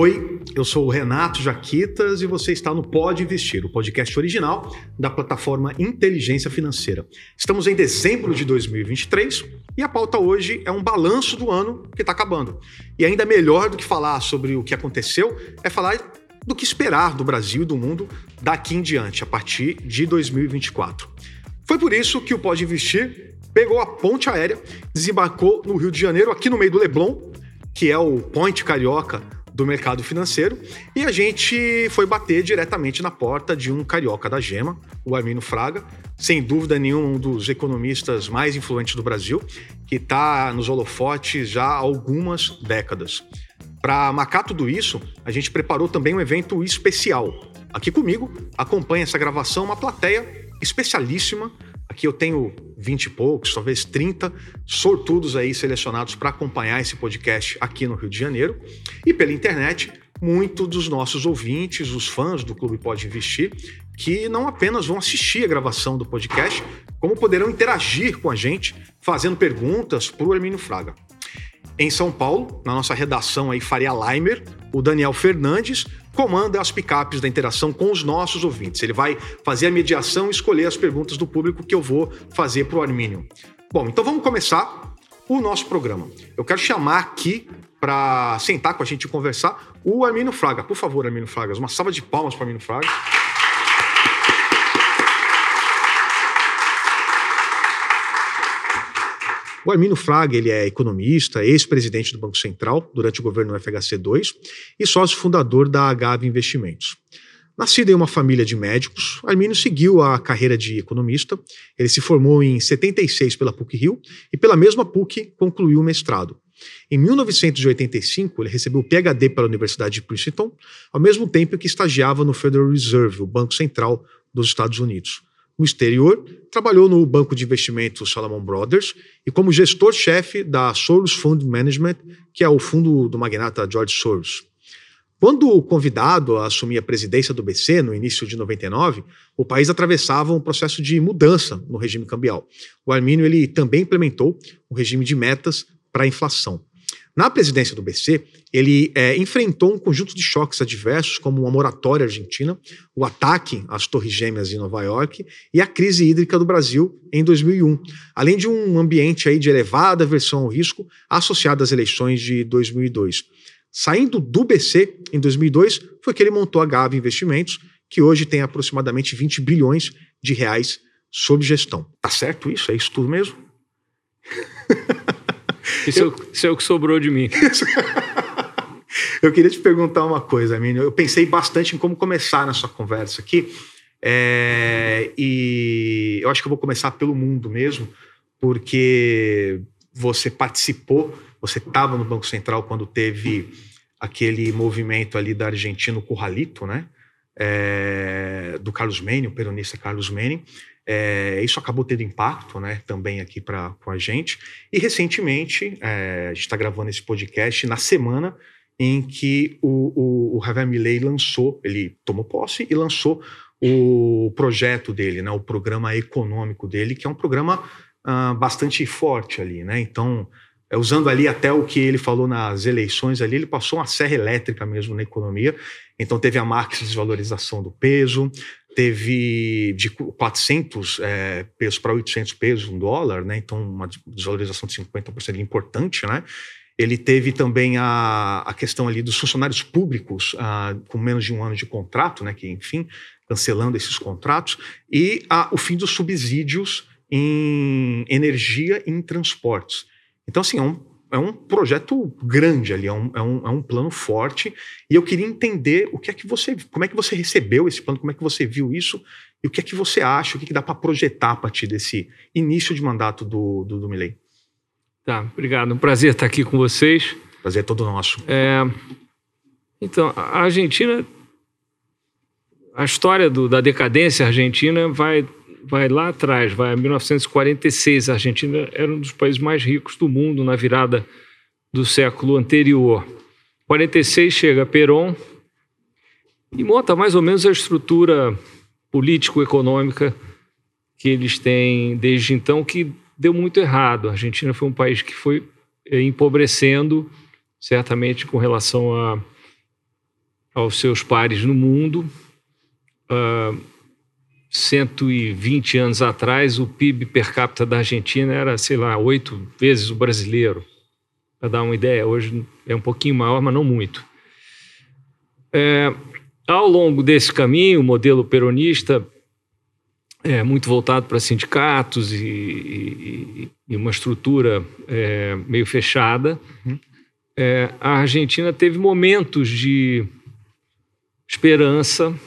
Oi, eu sou o Renato Jaquitas e você está no Pode Investir, o podcast original da plataforma Inteligência Financeira. Estamos em dezembro de 2023 e a pauta hoje é um balanço do ano que está acabando. E ainda melhor do que falar sobre o que aconteceu é falar do que esperar do Brasil e do mundo daqui em diante, a partir de 2024. Foi por isso que o Pode Investir pegou a ponte aérea, desembarcou no Rio de Janeiro, aqui no meio do Leblon, que é o point carioca do mercado financeiro e a gente foi bater diretamente na porta de um carioca da Gema, o Armino Fraga, sem dúvida nenhuma um dos economistas mais influentes do Brasil, que está nos holofotes já há algumas décadas. Para marcar tudo isso, a gente preparou também um evento especial. Aqui comigo acompanha essa gravação uma plateia especialíssima Aqui eu tenho 20 e poucos, talvez 30 sortudos aí selecionados para acompanhar esse podcast aqui no Rio de Janeiro. E pela internet, muitos dos nossos ouvintes, os fãs do Clube Pode Investir, que não apenas vão assistir a gravação do podcast, como poderão interagir com a gente, fazendo perguntas para o Hermínio Fraga. Em São Paulo, na nossa redação aí Faria Leimer, o Daniel Fernandes comanda as picapes da interação com os nossos ouvintes. Ele vai fazer a mediação e escolher as perguntas do público que eu vou fazer para o Armínio. Bom, então vamos começar o nosso programa. Eu quero chamar aqui para sentar com a gente e conversar o Armínio Fraga. Por favor, Armínio Fraga, uma salva de palmas para o Armínio Fraga. O Armino Fraga ele é economista, ex-presidente do Banco Central durante o governo FHC2 e sócio fundador da Agave Investimentos. Nascido em uma família de médicos, Armínio seguiu a carreira de economista. Ele se formou em 76 pela PUC-Rio e pela mesma PUC concluiu o mestrado. Em 1985, ele recebeu o PhD pela Universidade de Princeton, ao mesmo tempo que estagiava no Federal Reserve, o Banco Central dos Estados Unidos. No exterior, trabalhou no banco de investimentos Salomon Brothers e como gestor-chefe da Soros Fund Management, que é o fundo do magnata George Soros. Quando convidado a assumir a presidência do BC no início de 99, o país atravessava um processo de mudança no regime cambial. O Armínio ele também implementou um regime de metas para a inflação. Na presidência do BC, ele é, enfrentou um conjunto de choques adversos, como uma moratória argentina, o ataque às Torres Gêmeas em Nova York e a crise hídrica do Brasil em 2001, além de um ambiente aí de elevada aversão ao risco associado às eleições de 2002. Saindo do BC em 2002, foi que ele montou a Gave Investimentos, que hoje tem aproximadamente 20 bilhões de reais sob gestão. Tá certo isso? É isso tudo mesmo? Isso, eu... isso é o que sobrou de mim. eu queria te perguntar uma coisa, Amínio. Eu pensei bastante em como começar nessa conversa aqui. É, e eu acho que eu vou começar pelo mundo mesmo, porque você participou, você estava no Banco Central quando teve aquele movimento ali da Argentina, o Curralito, né? É, do Carlos Menem, o peronista Carlos Menem. É, isso acabou tendo impacto né, também aqui pra, com a gente. E recentemente, é, a gente está gravando esse podcast na semana em que o, o, o Javier Milei lançou, ele tomou posse e lançou o projeto dele, né, o programa econômico dele, que é um programa uh, bastante forte ali. Né? Então, é, usando ali até o que ele falou nas eleições ali, ele passou uma serra elétrica mesmo na economia. Então teve a marca de desvalorização do peso, teve de 400 é, pesos para 800 pesos um dólar, né? Então uma desvalorização de 50% importante, né? Ele teve também a, a questão ali dos funcionários públicos ah, com menos de um ano de contrato, né? Que enfim cancelando esses contratos e a, o fim dos subsídios em energia e em transportes. Então assim é um é um projeto grande ali, é um, é, um, é um plano forte. E eu queria entender o que é que você, como é que você recebeu esse plano, como é que você viu isso e o que é que você acha, o que, é que dá para projetar a partir desse início de mandato do, do, do Milley. Tá, obrigado. Um prazer estar aqui com vocês. Prazer é todo nosso. É, então, a Argentina, a história do, da decadência argentina vai vai lá atrás, vai a 1946. A Argentina era um dos países mais ricos do mundo na virada do século anterior. 46 chega Perón e monta mais ou menos a estrutura político-econômica que eles têm desde então, que deu muito errado. A Argentina foi um país que foi eh, empobrecendo, certamente com relação a, aos seus pares no mundo. Uh, 120 anos atrás, o PIB per capita da Argentina era, sei lá, oito vezes o brasileiro. Para dar uma ideia, hoje é um pouquinho maior, mas não muito. É, ao longo desse caminho, o modelo peronista é muito voltado para sindicatos e, e, e uma estrutura é, meio fechada. Uhum. É, a Argentina teve momentos de esperança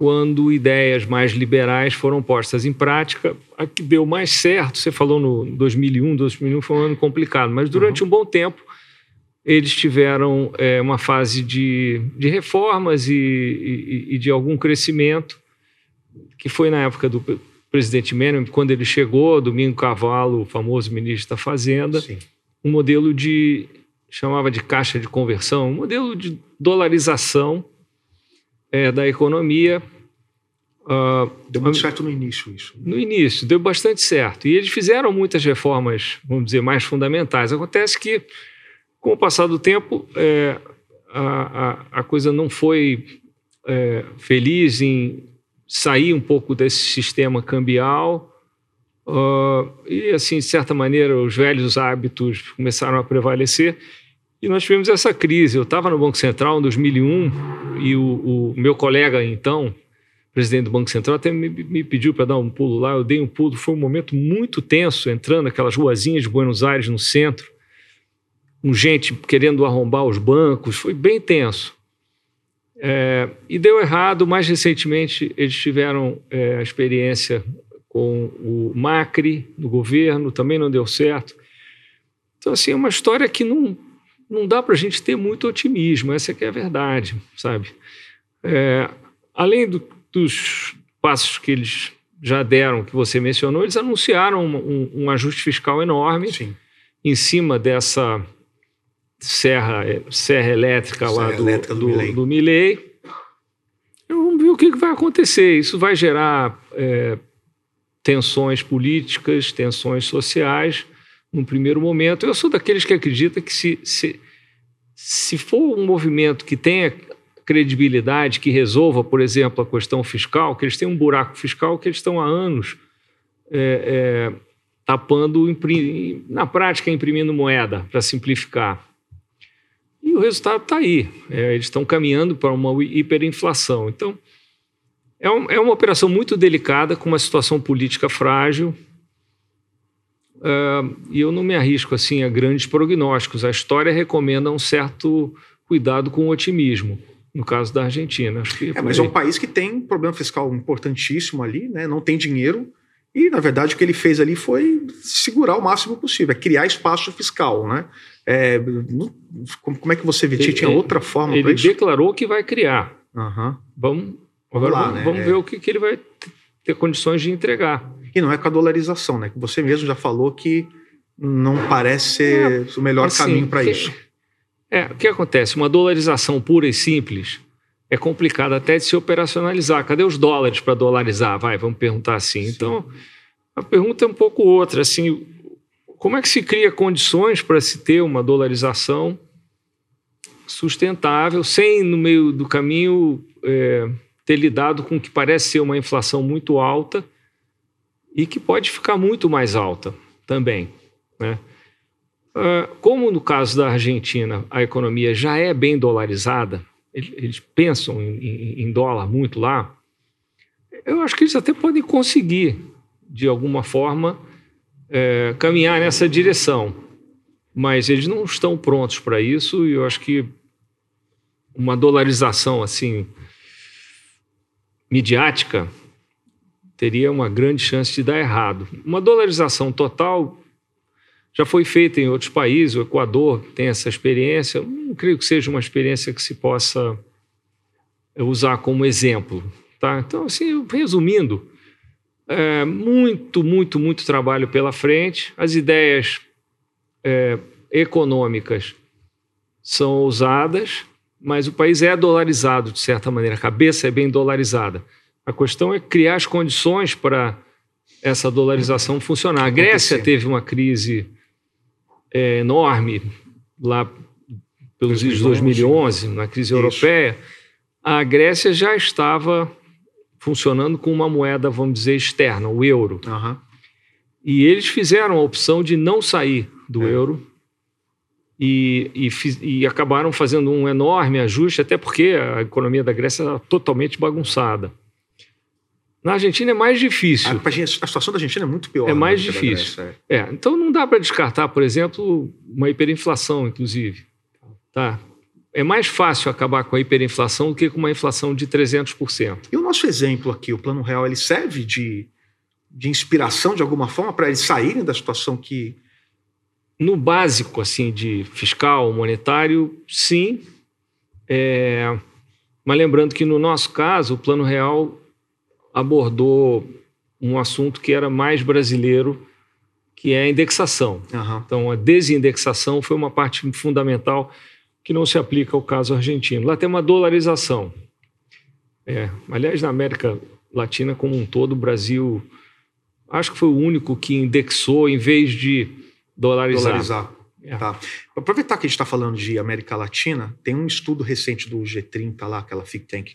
quando ideias mais liberais foram postas em prática. A que deu mais certo, você falou no 2001, 2001 foi um ano complicado, mas durante uhum. um bom tempo eles tiveram é, uma fase de, de reformas e, e, e, de algum crescimento, que foi na época do presidente Menem, quando ele chegou, Domingo Cavalo, o famoso ministro da Fazenda, Sim. um modelo de, chamava de caixa de conversão, um modelo de dolarização é, da economia. Uh, deu muito certo no início isso. No início, deu bastante certo. E eles fizeram muitas reformas, vamos dizer, mais fundamentais. Acontece que com o passar do tempo, é, a, a, a, coisa não foi é, feliz em sair um pouco desse sistema cambial. Uh, e, assim, de certa maneira, os velhos hábitos começaram a prevalecer. E nós tivemos essa crise. Eu estava no Banco Central em 2001 e o, o, meu colega, então, presidente do Banco Central, até me, me pediu para dar um pulo lá. Eu dei um pulo. Foi um momento muito tenso, entrando aquelas ruazinhas de Buenos Aires no centro com gente querendo arrombar os bancos, foi bem tenso. É, e deu errado, mais recentemente eles tiveram é, a experiência com o Macri no governo, também não deu certo. Então, assim, é uma história que não, não dá para a gente ter muito otimismo, essa é a verdade, sabe? É, além do, dos passos que eles já deram, que você mencionou, eles anunciaram um, um, um ajuste fiscal enorme Sim. em cima dessa serra, serra elétrica serra lá do, elétrica do, do, Milley. do Milley. Vamos ver o que vai acontecer. Isso vai gerar é, tensões políticas, tensões sociais, num primeiro momento. Eu sou daqueles que acreditam que se, se, se for um movimento que tenha credibilidade, que resolva, por exemplo, a questão fiscal, que eles têm um buraco fiscal que eles estão há anos é, é, tapando, na prática, imprimindo moeda, para simplificar. E o resultado está aí. É, eles estão caminhando para uma hiperinflação. Então, é, um, é, uma operação muito delicada, com uma situação política frágil. E eu não me arrisco assim a grandes prognósticos. A história recomenda um certo cuidado com o otimismo. No caso da Argentina. Acho que é, mas é um país que tem um problema fiscal importantíssimo ali, né? não tem dinheiro. E, na verdade, o que ele fez ali foi segurar o máximo possível, é criar espaço fiscal. Né? É, como é que você vê? Ele, Tinha outra forma para isso? Ele declarou que vai criar. Uhum. Vamos, agora lá, vamos, né? vamos ver o que, que ele vai ter condições de entregar. E não é com a dolarização, né? Você mesmo já falou que não parece ser é, o melhor assim, caminho para isso. É, o que acontece? Uma dolarização pura e simples é complicado até de se operacionalizar. Cadê os dólares para dolarizar? Vai, vamos perguntar assim. Sim. Então, a pergunta é um pouco outra. Assim, como é que se cria condições para se ter uma dolarização sustentável, sem, no meio do caminho, é, ter lidado com o que parece ser uma inflação muito alta e que pode ficar muito mais alta também. Né? Uh, como no caso da Argentina, a economia já é bem dolarizada, eles, pensam em, em, em dólar muito lá, eu acho que eles até podem conseguir, de alguma forma, é, caminhar nessa direção. Mas eles não estão prontos para isso e eu acho que uma dolarização assim midiática teria uma grande chance de dar errado. Uma dolarização total já foi feita em outros países, o Equador tem essa experiência, não creio que seja uma experiência que se possa usar como exemplo. Tá? Então, assim, resumindo, é, muito, muito, muito trabalho pela frente. As ideias é, econômicas são ousadas, mas o país é dolarizado, de certa maneira, a cabeça é bem dolarizada. A questão é criar as condições para essa dolarização funcionar. A Grécia teve uma crise é, enorme lá pelos de 2011, na crise Isso. europeia, a Grécia já estava funcionando com uma moeda, vamos dizer, externa, o euro. Uhum. E eles fizeram a opção de não sair do é. euro e, e, e, acabaram fazendo um enorme ajuste, até porque a economia da Grécia era totalmente bagunçada. Na Argentina é mais difícil. A, a situação da Argentina é muito pior. É mais difícil. Grécia, é. é. então não dá para descartar, por exemplo, uma hiperinflação, inclusive. Tá? é mais fácil acabar com a hiperinflação do que com uma inflação de 300%. E o nosso exemplo aqui, o Plano Real, ele serve de, de inspiração de alguma forma para eles saírem da situação que. No básico, assim, de fiscal, monetário, sim. É... Mas lembrando que no nosso caso, o Plano Real abordou um assunto que era mais brasileiro, que é a indexação. Uhum. Então, a desindexação foi uma parte fundamental que não se aplica ao caso argentino. Lá tem uma dolarização. É, aliás, na América Latina como um todo, o Brasil acho que foi o único que indexou em vez de dolarizar. Dolarizar. É. Tá. Aproveitar que a gente está falando de América Latina, tem um estudo recente do G30 lá, aquela think tank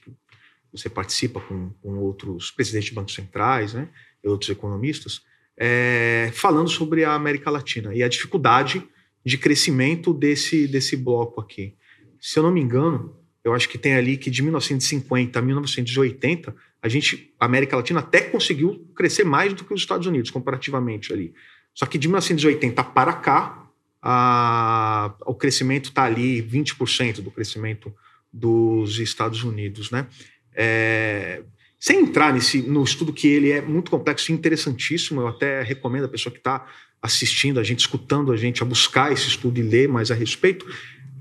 você participa com, com outros presidentes de bancos centrais, né, e outros economistas, é, falando sobre a América Latina e a dificuldade de crescimento desse, desse bloco aqui. Se eu não me engano, eu acho que tem ali que de 1950 a 1980, a gente, a América Latina até conseguiu crescer mais do que os Estados Unidos, comparativamente ali. Só que de 1980 para cá, a, o crescimento está ali 20% do crescimento dos Estados Unidos, né? É, sem entrar nesse, no estudo que ele é muito complexo e interessantíssimo, eu até recomendo a pessoa que está assistindo a gente, escutando a gente, a buscar esse estudo e ler mais a respeito.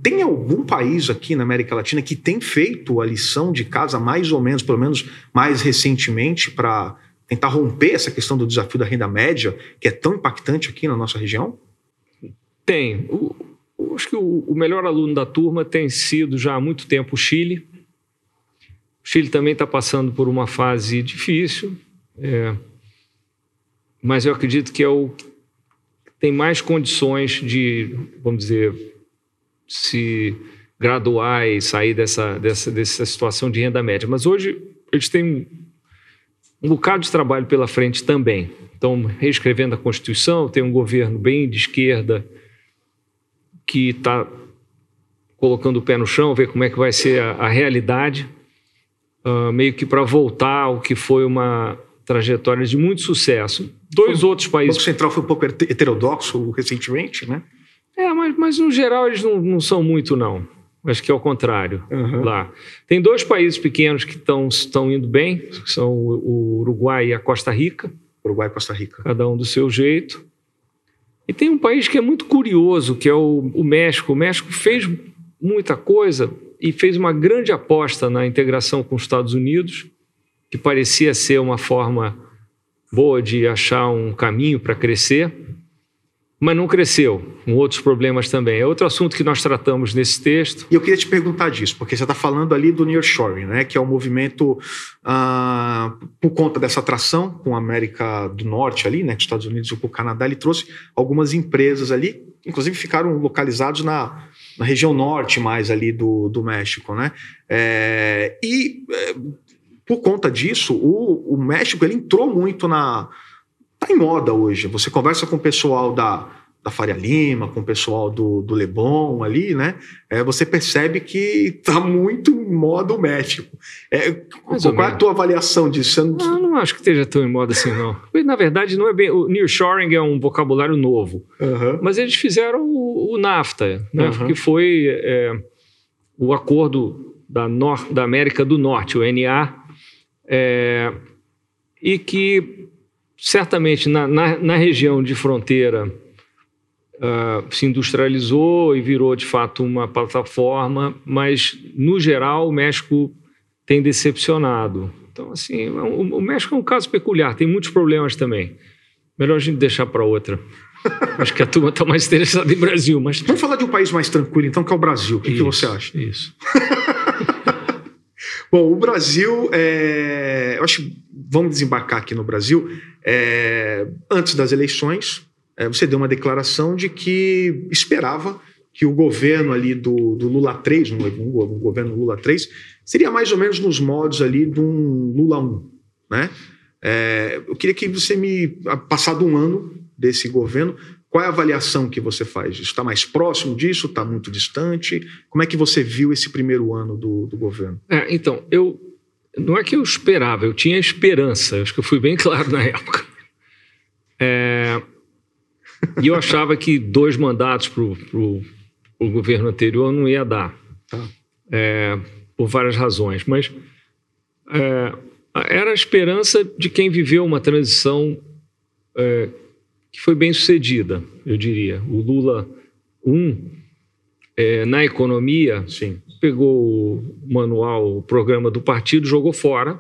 Tem algum país aqui na América Latina que tem feito a lição de casa mais ou menos, pelo menos mais recentemente, para tentar romper essa questão do desafio da renda média, que é tão impactante aqui na nossa região? Tem. O, acho que o, o melhor aluno da turma tem sido já há muito tempo o Chile. O Chile também está passando por uma fase difícil, é, mas eu acredito que é o tem mais condições de, vamos dizer, se graduar e sair dessa, dessa, dessa situação de renda média. Mas hoje eles têm um bocado de trabalho pela frente também. Estão reescrevendo a Constituição, tem um governo bem de esquerda que está colocando o pé no chão, ver como é que vai ser a, a realidade, uh, meio que para voltar ao que foi uma trajetória de muito sucesso. Dois o outros países. O Banco Central foi um pouco heterodoxo recentemente, né? É, mas, mas no geral eles não, não são muito, não. Acho que é o contrário uhum. lá. Tem dois países pequenos que estão indo bem, que são o Uruguai e a Costa Rica. Uruguai e Costa Rica. Cada um do seu jeito. E tem um país que é muito curioso, que é o, o México. O México fez muita coisa e fez uma grande aposta na integração com os Estados Unidos que parecia ser uma forma boa de achar um caminho para crescer, mas não cresceu, com outros problemas também. É outro assunto que nós tratamos nesse texto. E eu queria te perguntar disso, porque você está falando ali do nearshoring, né, que é um movimento ah, por conta dessa atração com a América do Norte ali, né, com os Estados Unidos e o Canadá, ele trouxe algumas empresas ali, inclusive ficaram localizados na, na região norte mais ali do, do México, né? É, e é, por conta disso, o, o México ele entrou muito na. Tá em moda hoje. Você conversa com o pessoal da, da Faria Lima, com o pessoal do, do Leblon ali, né? É, você percebe que tá muito em moda o México. É, qual é a tua avaliação disso? Não... não, não acho que esteja tão em moda assim, não. Na verdade, não é bem. O nearshoring é um vocabulário novo. Uhum. Mas eles fizeram o, o NAFTA, né? Uhum. que foi é, o acordo da, Nor da América do Norte, o NA, é, e que certamente na, na, na região de fronteira uh, se industrializou e virou de fato uma plataforma, mas no geral o México tem decepcionado. Então, assim, o, é o México é um caso peculiar, tem muitos problemas também. Melhor a gente deixar para outra. Acho que a turma está mais interessada em Brasil, mas... Vamos falar de um país mais tranquilo, então, que é o Brasil. O que, que você acha? Isso. Bom, o Brasil, é, eu acho, vamos desembarcar aqui no Brasil. É, antes das eleições, você deu uma declaração de que esperava que o governo ali do, do Lula 3, um, um, governo Lula 3, seria mais ou menos nos modos ali de um Lula 1, né? É, eu queria que você me, passado um ano desse governo, qual é a avaliação que você faz? Está mais próximo disso? Está muito distante? Como é que você viu esse primeiro ano do, do governo? É, então, eu não é que eu esperava, eu tinha esperança. Acho que eu fui bem claro na época. É, e eu achava que dois mandatos para o governo anterior não ia dar, tá. é, por várias razões. Mas é, era a esperança de quem viveu uma transição é, que foi bem sucedida, eu diria. O Lula 1, é, na economia, Sim. pegou o manual, o programa do partido, jogou fora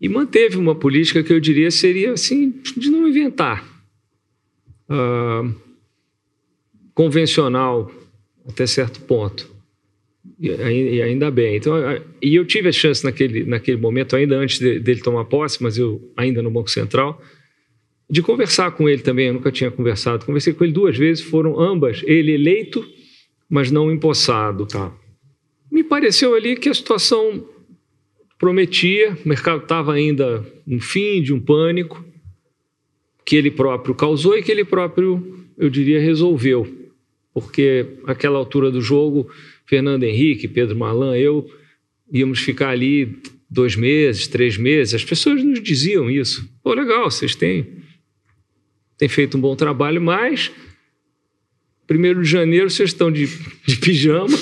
e manteve uma política que eu diria seria assim de não inventar. Uh, convencional até certo ponto. E, ainda bem. Então, e eu tive a chance naquele, naquele momento, ainda antes de, dele tomar posse, mas eu ainda no Banco Central, de conversar com ele também, eu nunca tinha conversado. Conversei com ele duas vezes, foram ambas, ele eleito, mas não empossado. Tá. Me pareceu ali que a situação prometia, o mercado estava ainda no fim de um pânico, que ele próprio causou e que ele próprio, eu diria, resolveu. Porque aquela altura do jogo, Fernando Henrique, Pedro Malan, eu íamos ficar ali dois meses, três meses. As pessoas nos diziam isso. Pô, legal, vocês têm tem feito um bom trabalho, mas primeiro de janeiro vocês estão de, de pijama.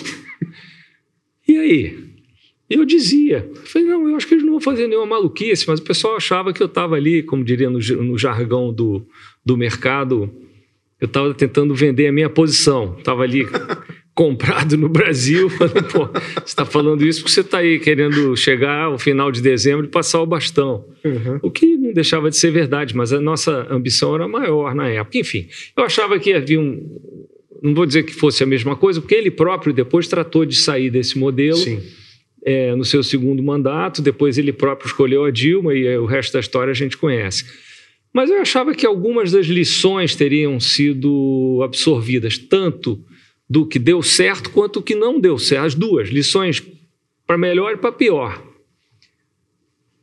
e aí? Eu dizia, falei, não, eu acho que eles não vão fazer nenhuma maluquice, mas o pessoal achava que eu estava ali, como diria no, no jargão do, do mercado, eu estava tentando vender a minha posição. Estava ali comprado no Brasil. Falei, pô, você está falando isso porque você está aí querendo chegar ao final de dezembro e passar o bastão. Uhum. O que não deixava de ser verdade, mas a nossa ambição era maior na época. Enfim, eu achava que havia um. Não vou dizer que fosse a mesma coisa, porque ele próprio depois tratou de sair desse modelo. É, no seu segundo mandato, depois ele próprio escolheu a Dilma e o resto da história a gente conhece. Mas eu achava que algumas das lições teriam sido absorvidas, tanto do que deu certo quanto o que não deu certo. As duas, lições para melhor e para pior.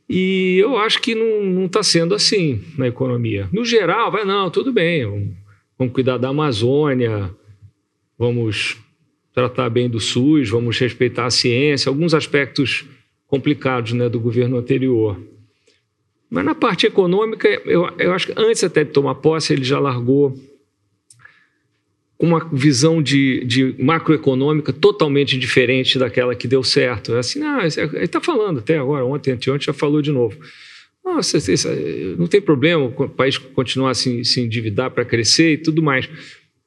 E eu acho que não está sendo assim na economia. No geral, vai, não, tudo bem, vamos, vamos cuidar da Amazônia, vamos tratar bem do SUS, vamos respeitar a ciência, alguns aspectos complicados né, do governo anterior. Mas na parte econômica, eu, eu acho que antes até de tomar posse, ele já largou uma visão de, de macroeconômica totalmente diferente daquela que deu certo. É assim, não, ele está falando até agora, ontem, anteontem, já falou de novo. Nossa, não tem problema o país continuar a se, se endividar para crescer e tudo mais.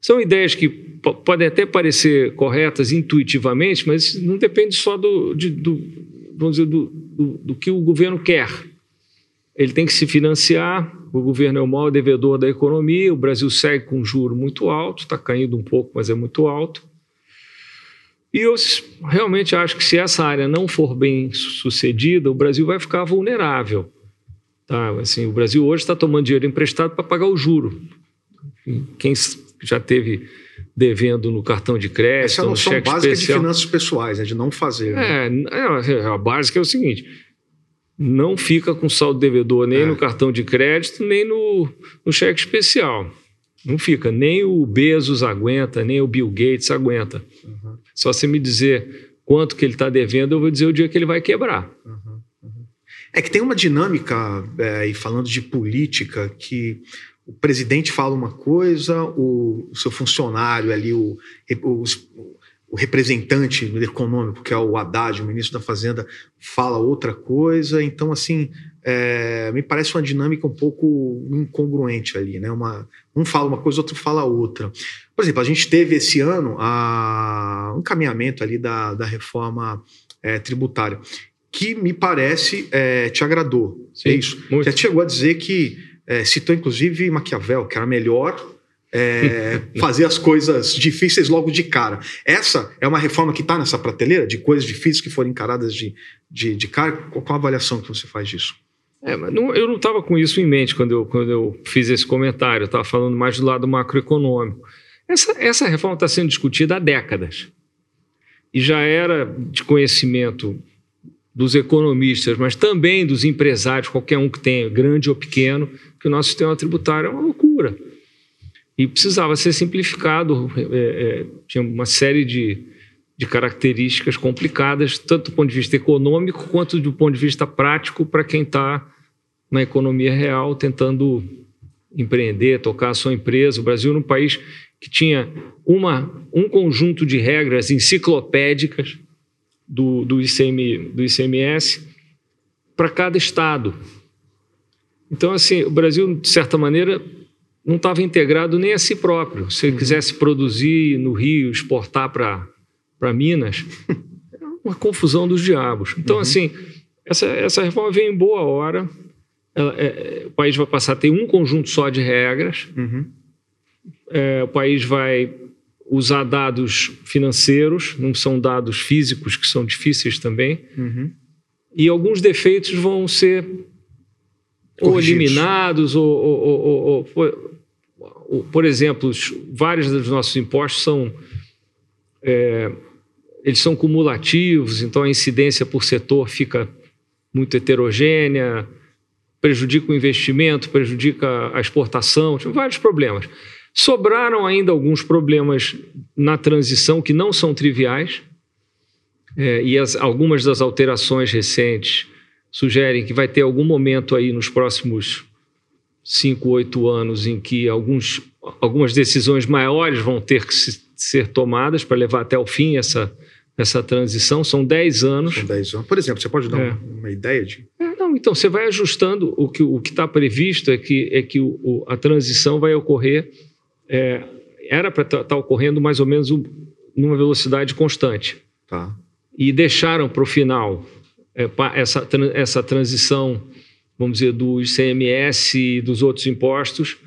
São ideias que podem até parecer corretas intuitivamente, mas não depende só do, de, do vamos dizer, do, do, do que o governo quer ele tem que se financiar, o governo é o maior devedor da economia, o Brasil segue com um juro muito alto, está caindo um pouco, mas é muito alto. E eu realmente acho que se essa área não for bem sucedida, o Brasil vai ficar vulnerável. Tá? Assim, o Brasil hoje está tomando dinheiro emprestado para pagar o juro. Quem já teve devendo no cartão de crédito, Essa é a noção no cheque básica especial. de finanças pessoais, né? de não fazer. Né? É, é, a básica é o seguinte: não fica com saldo devedor nem é. no cartão de crédito, nem no, no cheque especial. Não fica. Nem o Bezos aguenta, nem o Bill Gates aguenta. Uhum. Só você me dizer quanto que ele está devendo, eu vou dizer o dia que ele vai quebrar. Uhum. Uhum. É que tem uma dinâmica, é, e falando de política, que o presidente fala uma coisa, o, o seu funcionário ali, o, o, o representante econômico, que é o Haddad, o ministro da Fazenda, fala outra coisa. Então, assim, é, me parece uma dinâmica um pouco incongruente ali, né? Uma, um fala uma coisa, outro fala outra. Por exemplo, a gente teve esse ano a, um caminhamento ali da, da reforma é, tributária, que me parece é, te agradou. Sim, é isso? Muito. Já chegou a dizer que é, citou inclusive Maquiavel, que era melhor é, fazer as coisas difíceis logo de cara. Essa é uma reforma que está nessa prateleira de coisas difíceis que foram encaradas de, de, de cara. Qual a avaliação que você faz disso? É, não, eu não estava com isso em mente quando eu, quando eu fiz esse comentário. Eu estava falando mais do lado macroeconômico. Essa, essa reforma está sendo discutida há décadas. E já era de conhecimento dos economistas, mas também dos empresários, qualquer um que tenha, grande ou pequeno, que o nosso sistema tributário é uma loucura. E precisava ser simplificado, é, é, tinha uma série de, de características complicadas, tanto do ponto de vista econômico quanto do ponto de vista prático para quem está na economia real tentando empreender, tocar a sua empresa. O Brasil era um país que tinha uma, um conjunto de regras enciclopédicas do, do, ICM, do ICMS para cada estado. Então, assim, o Brasil, de certa maneira, não estava integrado nem a si próprio. Se ele uhum. quisesse produzir no Rio, exportar para Minas, é uma confusão dos diabos. Então, uhum. assim, essa, essa reforma vem em boa hora. Ela, é, o país vai passar a ter um conjunto só de regras. Uhum. É, o país vai usar dados financeiros, não são dados físicos que são difíceis também. Uhum. E alguns defeitos vão ser ou eliminados, ou, ou, ou, por exemplo, vários dos nossos impostos são. É, eles são cumulativos, então a incidência por setor fica muito heterogênea, prejudica o investimento, prejudica a exportação, tem vários problemas. Sobraram ainda alguns problemas na transição que não são triviais, é, e as, algumas das alterações recentes sugerem que vai ter algum momento aí nos próximos cinco, oito anos em que alguns, algumas decisões maiores vão ter que se, ser tomadas para levar até o fim essa, essa transição. São dez anos. São dez anos. Por exemplo, você pode dar é. uma, uma, ideia de. É, não, então você vai ajustando. O que o está previsto é que, é que o, o, a transição vai ocorrer é, era para estar tá, tá ocorrendo mais ou menos um, numa velocidade constante. Tá. E deixaram para o final essa, essa transição, vamos dizer, do ICMS e dos outros impostos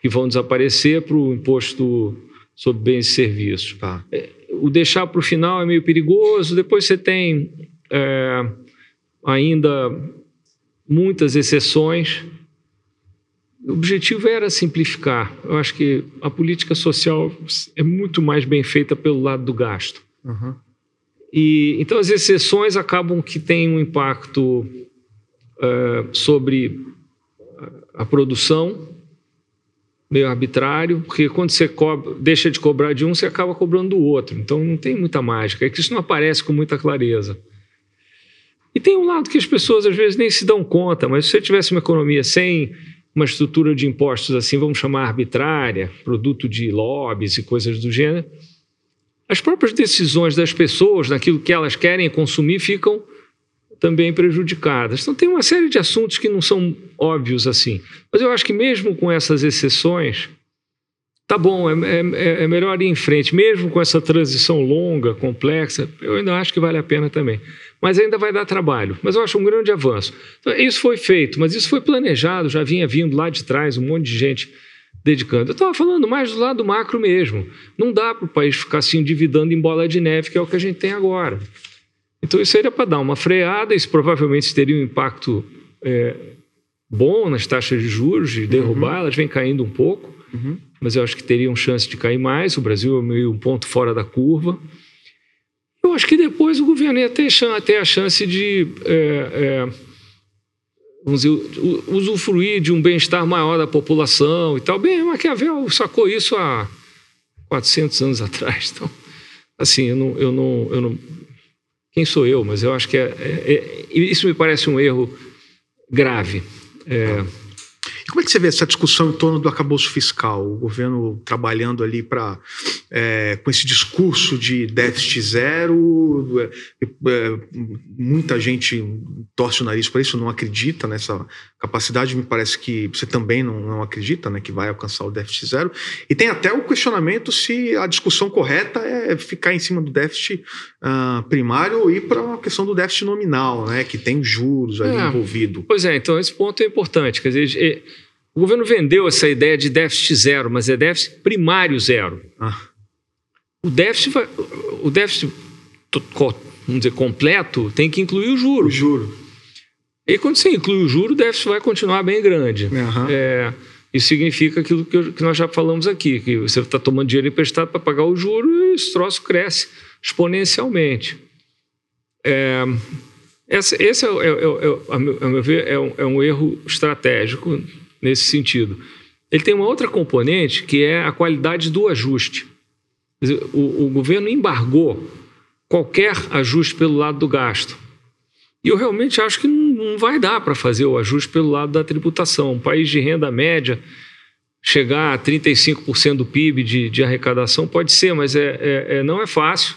que vão desaparecer para o imposto sobre bens e serviços. Tá. É, o deixar para o final é meio perigoso. Depois você tem é, ainda muitas exceções o objetivo era simplificar. Eu acho que a política social é muito mais bem feita pelo lado do gasto. Uhum. E então as exceções acabam que têm um impacto uh, sobre a produção meio arbitrário, porque quando você cobra, deixa de cobrar de um, você acaba cobrando do outro. Então não tem muita mágica. É que isso não aparece com muita clareza. E tem um lado que as pessoas às vezes nem se dão conta, mas se você tivesse uma economia sem uma estrutura de impostos assim, vamos chamar arbitrária, produto de lobbies e coisas do gênero, as próprias decisões das pessoas naquilo que elas querem consumir ficam também prejudicadas. Então tem uma série de assuntos que não são óbvios assim. Mas eu acho que mesmo com essas exceções, tá bom, é, é, é melhor ir em frente, mesmo com essa transição longa, complexa, eu ainda acho que vale a pena também mas ainda vai dar trabalho. Mas eu acho um grande avanço. Então, isso foi feito, mas isso foi planejado, já vinha vindo lá de trás um monte de gente dedicando. Eu estava falando mais do lado macro mesmo. Não dá para o país ficar se endividando em bola de neve, que é o que a gente tem agora. Então, isso seria para dar uma freada, isso provavelmente teria um impacto é, bom nas taxas de juros, de derrubar, uhum. elas vêm caindo um pouco, uhum. mas eu acho que teriam chance de cair mais. O Brasil é meio um ponto fora da curva. Eu acho que depois o governo ia ter, a chance de é, é, vamos dizer, usufruir de um bem-estar maior da população e tal. Bem, Maquiavel sacou isso há 400 anos atrás. Então, assim, eu não, eu não, eu não quem sou eu? Mas eu acho que é, é, é isso me parece um erro grave. É, e como é que você vê essa discussão em torno do acabouço fiscal? O governo trabalhando ali para é, com esse discurso de déficit zero, é, é, muita gente torce o nariz para isso, não acredita nessa capacidade. Me parece que você também não, não acredita, né, que vai alcançar o déficit zero. E tem até o questionamento se a discussão correta é ficar em cima do déficit uh, primário ou ir para a questão do déficit nominal, né, que tem juros ali é, envolvido. Pois é, então esse ponto é importante. Quer dizer, o governo vendeu essa ideia de déficit zero, mas é déficit primário zero. Ah. O déficit, vai, o déficit vamos dizer, completo tem que incluir o juro. O juro. E quando você inclui o juro, o déficit vai continuar bem grande. Uhum. É, Isso significa aquilo que, eu, que nós já falamos aqui, que você está tomando dinheiro emprestado para pagar o juro e esse troço cresce exponencialmente. É, esse, esse é, é, é, a meu ver, é um, é um erro estratégico nesse sentido. Ele tem uma outra componente que é a qualidade do ajuste. Dizer, o, o governo embargou qualquer ajuste pelo lado do gasto. E eu realmente acho que não vai dar para fazer o ajuste pelo lado da tributação. Um país de renda média chegar a 35% do PIB de, de, arrecadação pode ser, mas é, é, é não é fácil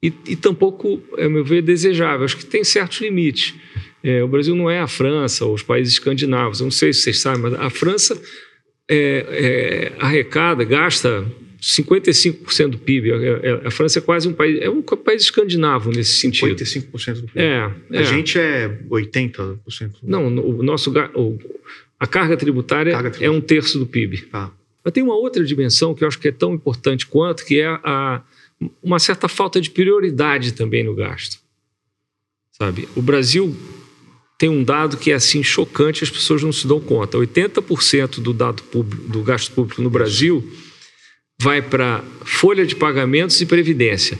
e, e tampouco, a meu ver, desejável. Acho que tem certos limites. É, o Brasil não é a França ou os países escandinavos. Eu não sei se vocês sabem, mas a França é, é arrecada, gasta 55% do PIB. A, França é quase um país, é um país escandinavo nesse sentido. 55% do PIB. É, é. A gente é 80%. Não, o nosso a carga tributária, carga tributária, é um terço do PIB. Tá. Mas tem uma outra dimensão que eu acho que é tão importante quanto, que é a, uma certa falta de prioridade também no gasto. Sabe? O Brasil tem um dado que é assim chocante, as pessoas não se dão conta. 80% do dado público, do gasto público no Brasil vai para folha de pagamentos e previdência.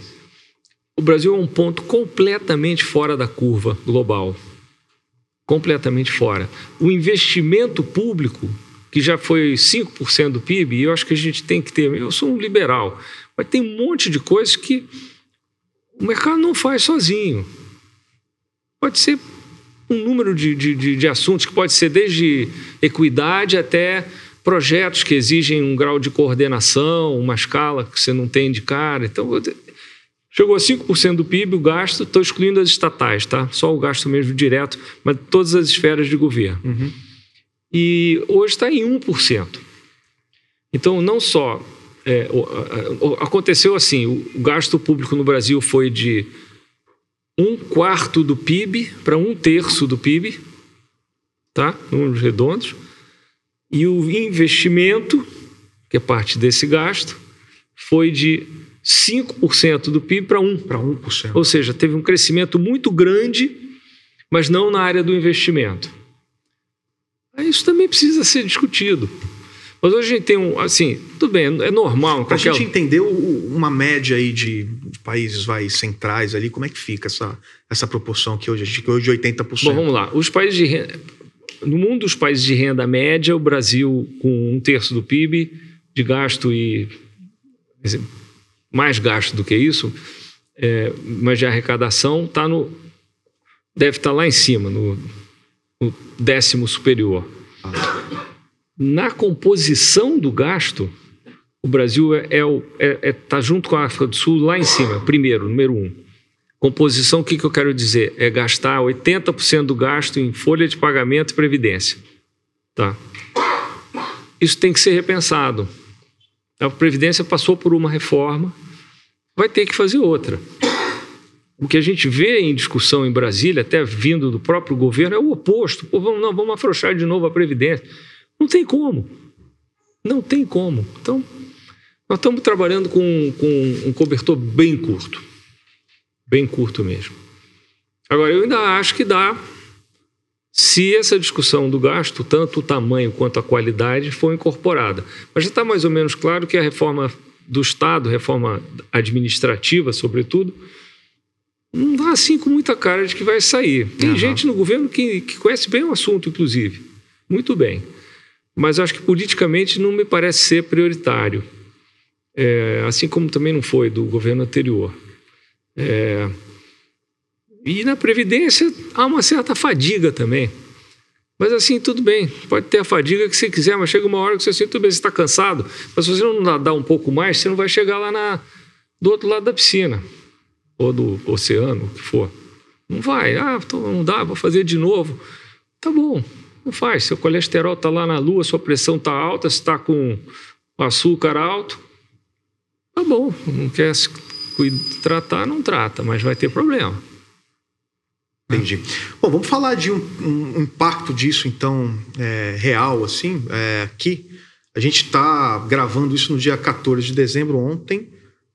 O Brasil é um ponto completamente fora da curva global. Completamente fora. O investimento público, que já foi 5% do PIB, e eu acho que a gente tem que ter. Eu sou um liberal, mas tem um monte de coisas que o mercado não faz sozinho. Pode ser um número de, de, de assuntos que pode ser desde equidade até projetos que exigem um grau de coordenação, uma escala que você não tem de cara. Então, chegou a 5% do PIB o gasto, estou excluindo as estatais, tá? Só o gasto mesmo direto, mas todas as esferas de governo. Uhum. E hoje está em 1%. Então, não só é, aconteceu assim, o gasto público no Brasil foi de um quarto do PIB para um terço do PIB, tá? Números redondos. E o investimento, que é parte desse gasto, foi de 5% do PIB para 1%. Para 1%. Ou seja, teve um crescimento muito grande, mas não na área do investimento. Isso também precisa ser discutido. Mas hoje a gente tem um, assim, tudo bem, é normal. Para a gente entender uma média aí de, países vai, centrais ali, como é que fica essa, essa proporção que hoje, que hoje 80%? Bom, vamos lá. Os países de renda, no mundo dos países de renda média, o Brasil, com um terço do PIB de gasto e mais gasto do que isso, é, mas de arrecadação, tá no, deve estar tá lá em cima, no, no décimo superior. Na composição do gasto, o Brasil é, é, é, é, tá junto com a África do Sul lá em cima, primeiro, número um. Composição, o que, que eu quero dizer? É gastar 80% do gasto em folha de pagamento e previdência. Tá? Isso tem que ser repensado. A Previdência passou por uma reforma, vai ter que fazer outra. O que a gente vê em discussão em Brasília, até vindo do próprio governo, é o oposto. Pô, vamos, não, vamos afrouxar de novo a Previdência. Não tem como. Não tem como. Então, nós estamos trabalhando com, com um cobertor bem curto bem curto mesmo. Agora, eu ainda acho que dá se essa discussão do gasto, tanto o tamanho quanto a qualidade, for incorporada. Mas já está mais ou menos claro que a reforma do Estado, reforma administrativa, sobretudo, não dá assim com muita cara de que vai sair. Tem uhum. gente no governo que, que conhece bem o assunto, inclusive. Muito bem. Mas acho que politicamente não me parece ser prioritário. É, assim como também não foi do governo anterior. É... E na Previdência há uma certa fadiga também. Mas assim, tudo bem, pode ter a fadiga que você quiser, mas chega uma hora que você assim, tudo bem, você está cansado, mas se você não nadar um pouco mais, você não vai chegar lá na, do outro lado da piscina, ou do oceano, o que for. Não vai, ah, não dá, vou fazer de novo. Tá bom, não faz. Seu colesterol está lá na lua, sua pressão está alta, está com açúcar alto. Tá bom, não quer tratar, não trata, mas vai ter problema. Entendi. Bom, vamos falar de um, um impacto disso, então, é, real, assim, é, aqui. A gente está gravando isso no dia 14 de dezembro. Ontem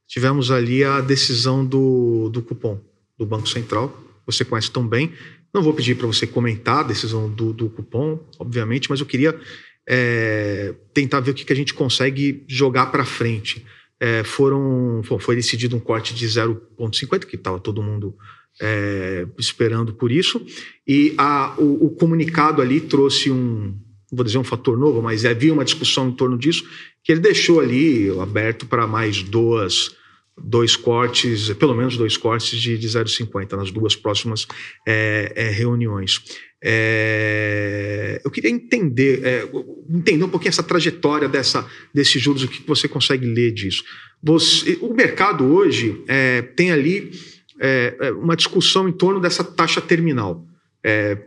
tivemos ali a decisão do, do cupom do Banco Central. Você conhece tão bem. Não vou pedir para você comentar a decisão do, do cupom, obviamente, mas eu queria é, tentar ver o que, que a gente consegue jogar para frente. É, foram, foi decidido um corte de 0,50, que estava todo mundo é, esperando por isso, e a, o, o, comunicado ali trouxe um, vou dizer um fator novo, mas havia uma discussão em torno disso, que ele deixou ali aberto para mais duas dois cortes, pelo menos dois cortes de, de 0,50 nas duas próximas é, é, reuniões. É, eu queria entender, é, entender um pouquinho essa trajetória dessa, desses juros, o que você consegue ler disso. Você, o mercado hoje é, tem ali é, uma discussão em torno dessa taxa terminal.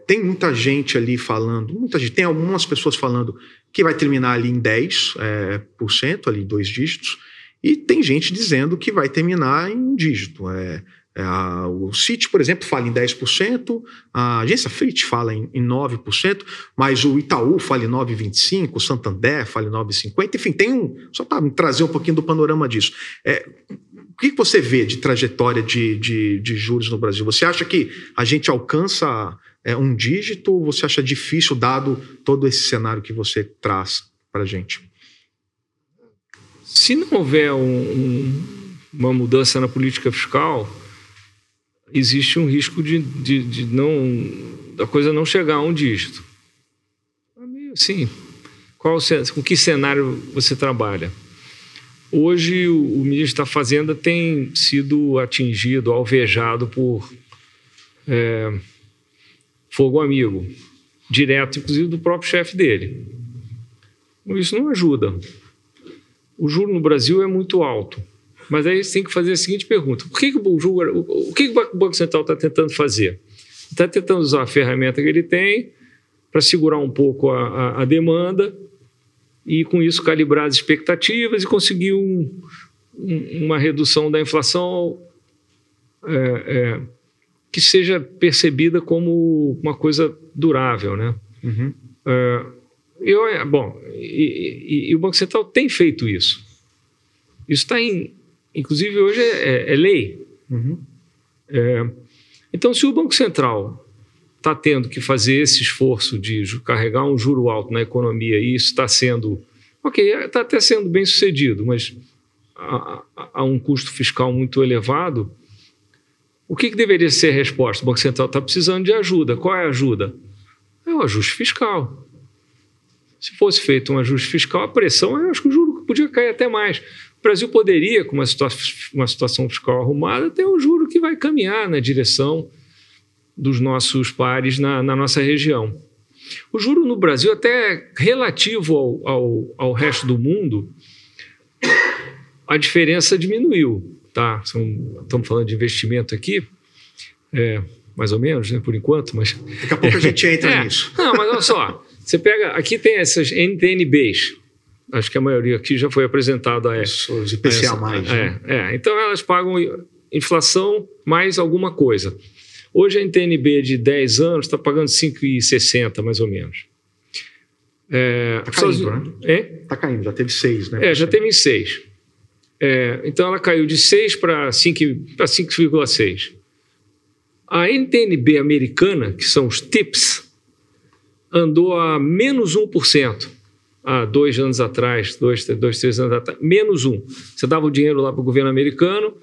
tem muita gente ali falando, muita gente, tem algumas pessoas falando que vai terminar ali em 10%, por cento, ali dois dígitos, e tem gente dizendo que vai terminar em um dígito. É, é a, o CIT, por exemplo, fala em 10%, a agência Fritz fala em, em 9%, mas o Itaú fala em 9,25%, o Santander fala em 9,50%. Enfim, tem um. Só para trazer um pouquinho do panorama disso. É, o que você vê de trajetória de, de, de, juros no Brasil? Você acha que a gente alcança é, um dígito ou você acha difícil, dado todo esse cenário que você traz para a gente? Se não houver um, um, uma mudança na política fiscal, existe um risco de, de, de, não da coisa não chegar a um dígito. É assim. Qual, com que cenário você trabalha? Hoje, o, o ministro da Fazenda tem sido atingido, alvejado por é, fogo amigo, direto, inclusive, do próprio chefe dele. Isso não ajuda o juro no Brasil é muito alto. Mas aí você tem que fazer a seguinte pergunta: por que, que o, juro, o, que, que o Banco Central está tentando fazer? Está tentando usar a ferramenta que ele tem para segurar um pouco a, a, a, demanda e, com isso, calibrar as expectativas e conseguir um, um, uma redução da inflação é, é, que seja percebida como uma coisa durável. Né? Uhum. É, eu, é, bom, e, e, e, o Banco Central tem feito isso. Isso está em. Inclusive, hoje é, é, é lei. Uhum. É, então, se o Banco Central está tendo que fazer esse esforço de carregar um juro alto na economia e isso está sendo. Ok, está até sendo bem sucedido, mas a, a, a, um custo fiscal muito elevado. O que, que deveria ser a resposta? O Banco Central está precisando de ajuda. Qual é a ajuda? É o ajuste fiscal. Se fosse feito um ajuste fiscal, a pressão, eu acho que o juro podia cair até mais. O Brasil poderia, com uma, situa uma situação fiscal arrumada, ter um juro que vai caminhar na direção dos nossos pares na, na nossa região. O juro no Brasil, até relativo ao, ao, ao resto do mundo, a diferença diminuiu. Tá? São, estamos falando de investimento aqui, é, mais ou menos, né, por enquanto, mas... Daqui a pouco a gente entra é, nisso. Não, mas olha só, você pega, aqui tem essas NTNBs, acho que a maioria aqui já foi apresentada a essa. Os IPCA mais. É, né? é, então elas pagam inflação mais alguma coisa. Hoje a NTNB de 10 anos está pagando 5,60 mais ou menos. É, tá caindo, né? É? Tá caindo, já teve 6, né? É, já teve em 6. É, então ela caiu de 6 para 5,6. A NTNB americana, que são os TIPS, andou a menos 1%. Há dois anos atrás, dois, dois, três anos atrás, menos um. Você dava o dinheiro lá para o governo americano,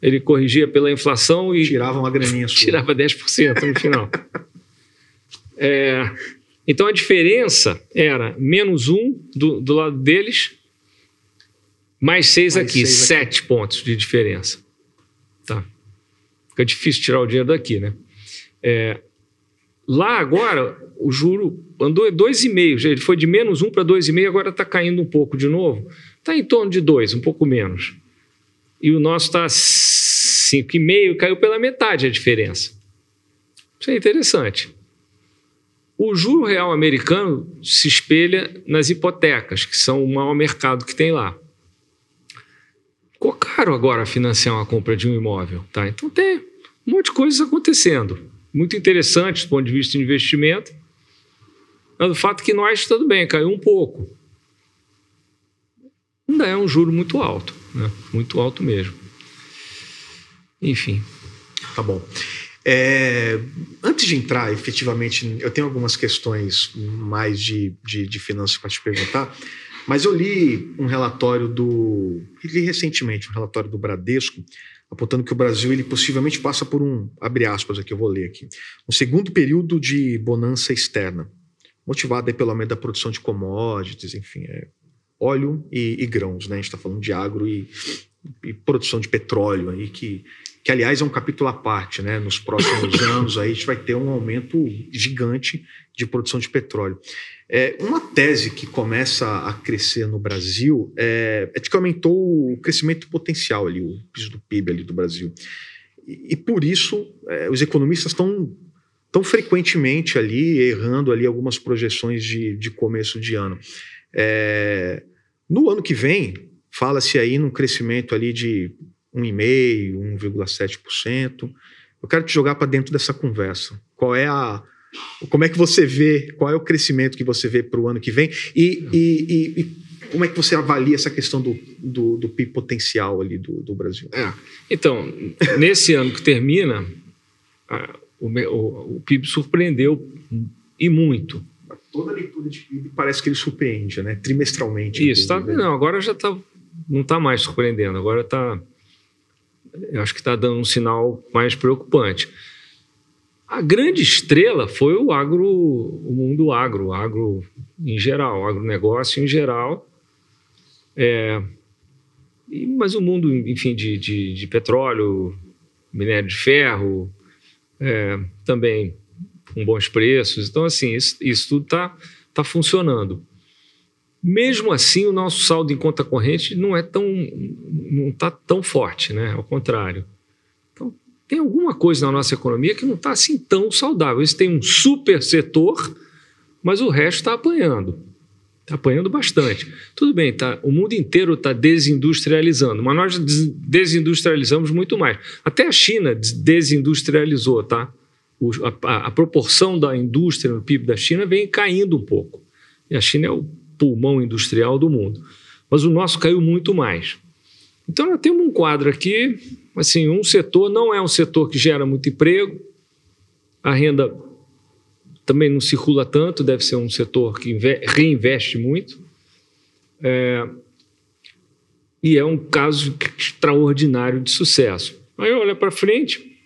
ele corrigia pela inflação e. Tirava uma graninha sua. Tirava 10% no final. é, então a diferença era menos um do, do lado deles, mais seis mais aqui, seis sete aqui. pontos de diferença. Tá. Fica difícil tirar o dinheiro daqui, né? É, Lá agora, o juro andou 2,5, ele foi de menos 1 para 2,5, agora está caindo um pouco de novo. Está em torno de 2, um pouco menos. E o nosso está 5,5, caiu pela metade a diferença. Isso é interessante. O juro real americano se espelha nas hipotecas, que são o maior mercado que tem lá. Ficou caro agora financiar uma compra de um imóvel, tá? Então tem um monte de coisas acontecendo muito interessantes do ponto de vista de investimento. Mas o fato é que nós, tudo bem, caiu um pouco. Ainda é um juro muito alto, né? muito alto mesmo. Enfim. Tá bom. É, antes de entrar efetivamente, eu tenho algumas questões mais de, de, de finanças para te perguntar, mas eu li um relatório do. li recentemente um relatório do Bradesco, apontando que o Brasil ele possivelmente passa por um, abre aspas aqui, eu vou ler aqui, um segundo período de bonança externa, motivado pelo aumento da produção de commodities, enfim, é, óleo e, e grãos, né? A gente está falando de agro e, e, produção de petróleo aí, que, que aliás é um capítulo à parte, né? Nos próximos anos aí a gente vai ter um aumento gigante de produção de petróleo. É, uma tese que começa a crescer no Brasil é, é de que aumentou o crescimento potencial ali, o piso do PIB ali do Brasil. E, e por isso é, os economistas estão tão frequentemente ali errando ali algumas projeções de, de começo de ano. É, no ano que vem, fala-se aí num crescimento ali de 1,5%, 1,7%. Eu quero te jogar para dentro dessa conversa. Qual é a. Como é que você vê, qual é o crescimento que você vê para o ano que vem? E, e, e, e, como é que você avalia essa questão do, do, do PIB potencial ali do, do Brasil? É. Então, nesse ano que termina, a, o, o, o PIB surpreendeu e muito toda leitura de PIB parece que ele surpreende, né? Trimestralmente. Isso, tá, não, agora já tá, não está mais surpreendendo, agora está. Eu acho que está dando um sinal mais preocupante. A grande estrela foi o agro, o mundo agro, agro em geral, agronegócio em geral. É, mas o mundo, enfim, de, de, de petróleo, minério de ferro, é, também com bons preços. Então, assim, isso, isso tudo está tá funcionando. Mesmo assim, o nosso saldo em conta corrente não é tão não está tão forte, né? Ao contrário. Então, tem alguma coisa na nossa economia que não está assim tão saudável. Isso tem um super setor, mas o resto está apanhando. Está apanhando bastante. Tudo bem, tá, o mundo inteiro está desindustrializando, mas nós desindustrializamos muito mais. Até a China desindustrializou, tá? o, a, a, proporção da indústria no PIB da China vem caindo um pouco. E a China é o pulmão industrial do mundo. Mas o nosso caiu muito mais. Então, nós temos um quadro aqui, assim, um setor não é um setor que gera muito emprego, a renda também não circula tanto, deve ser um setor que reinveste muito. É, e é um caso extraordinário de sucesso. Aí olha para frente,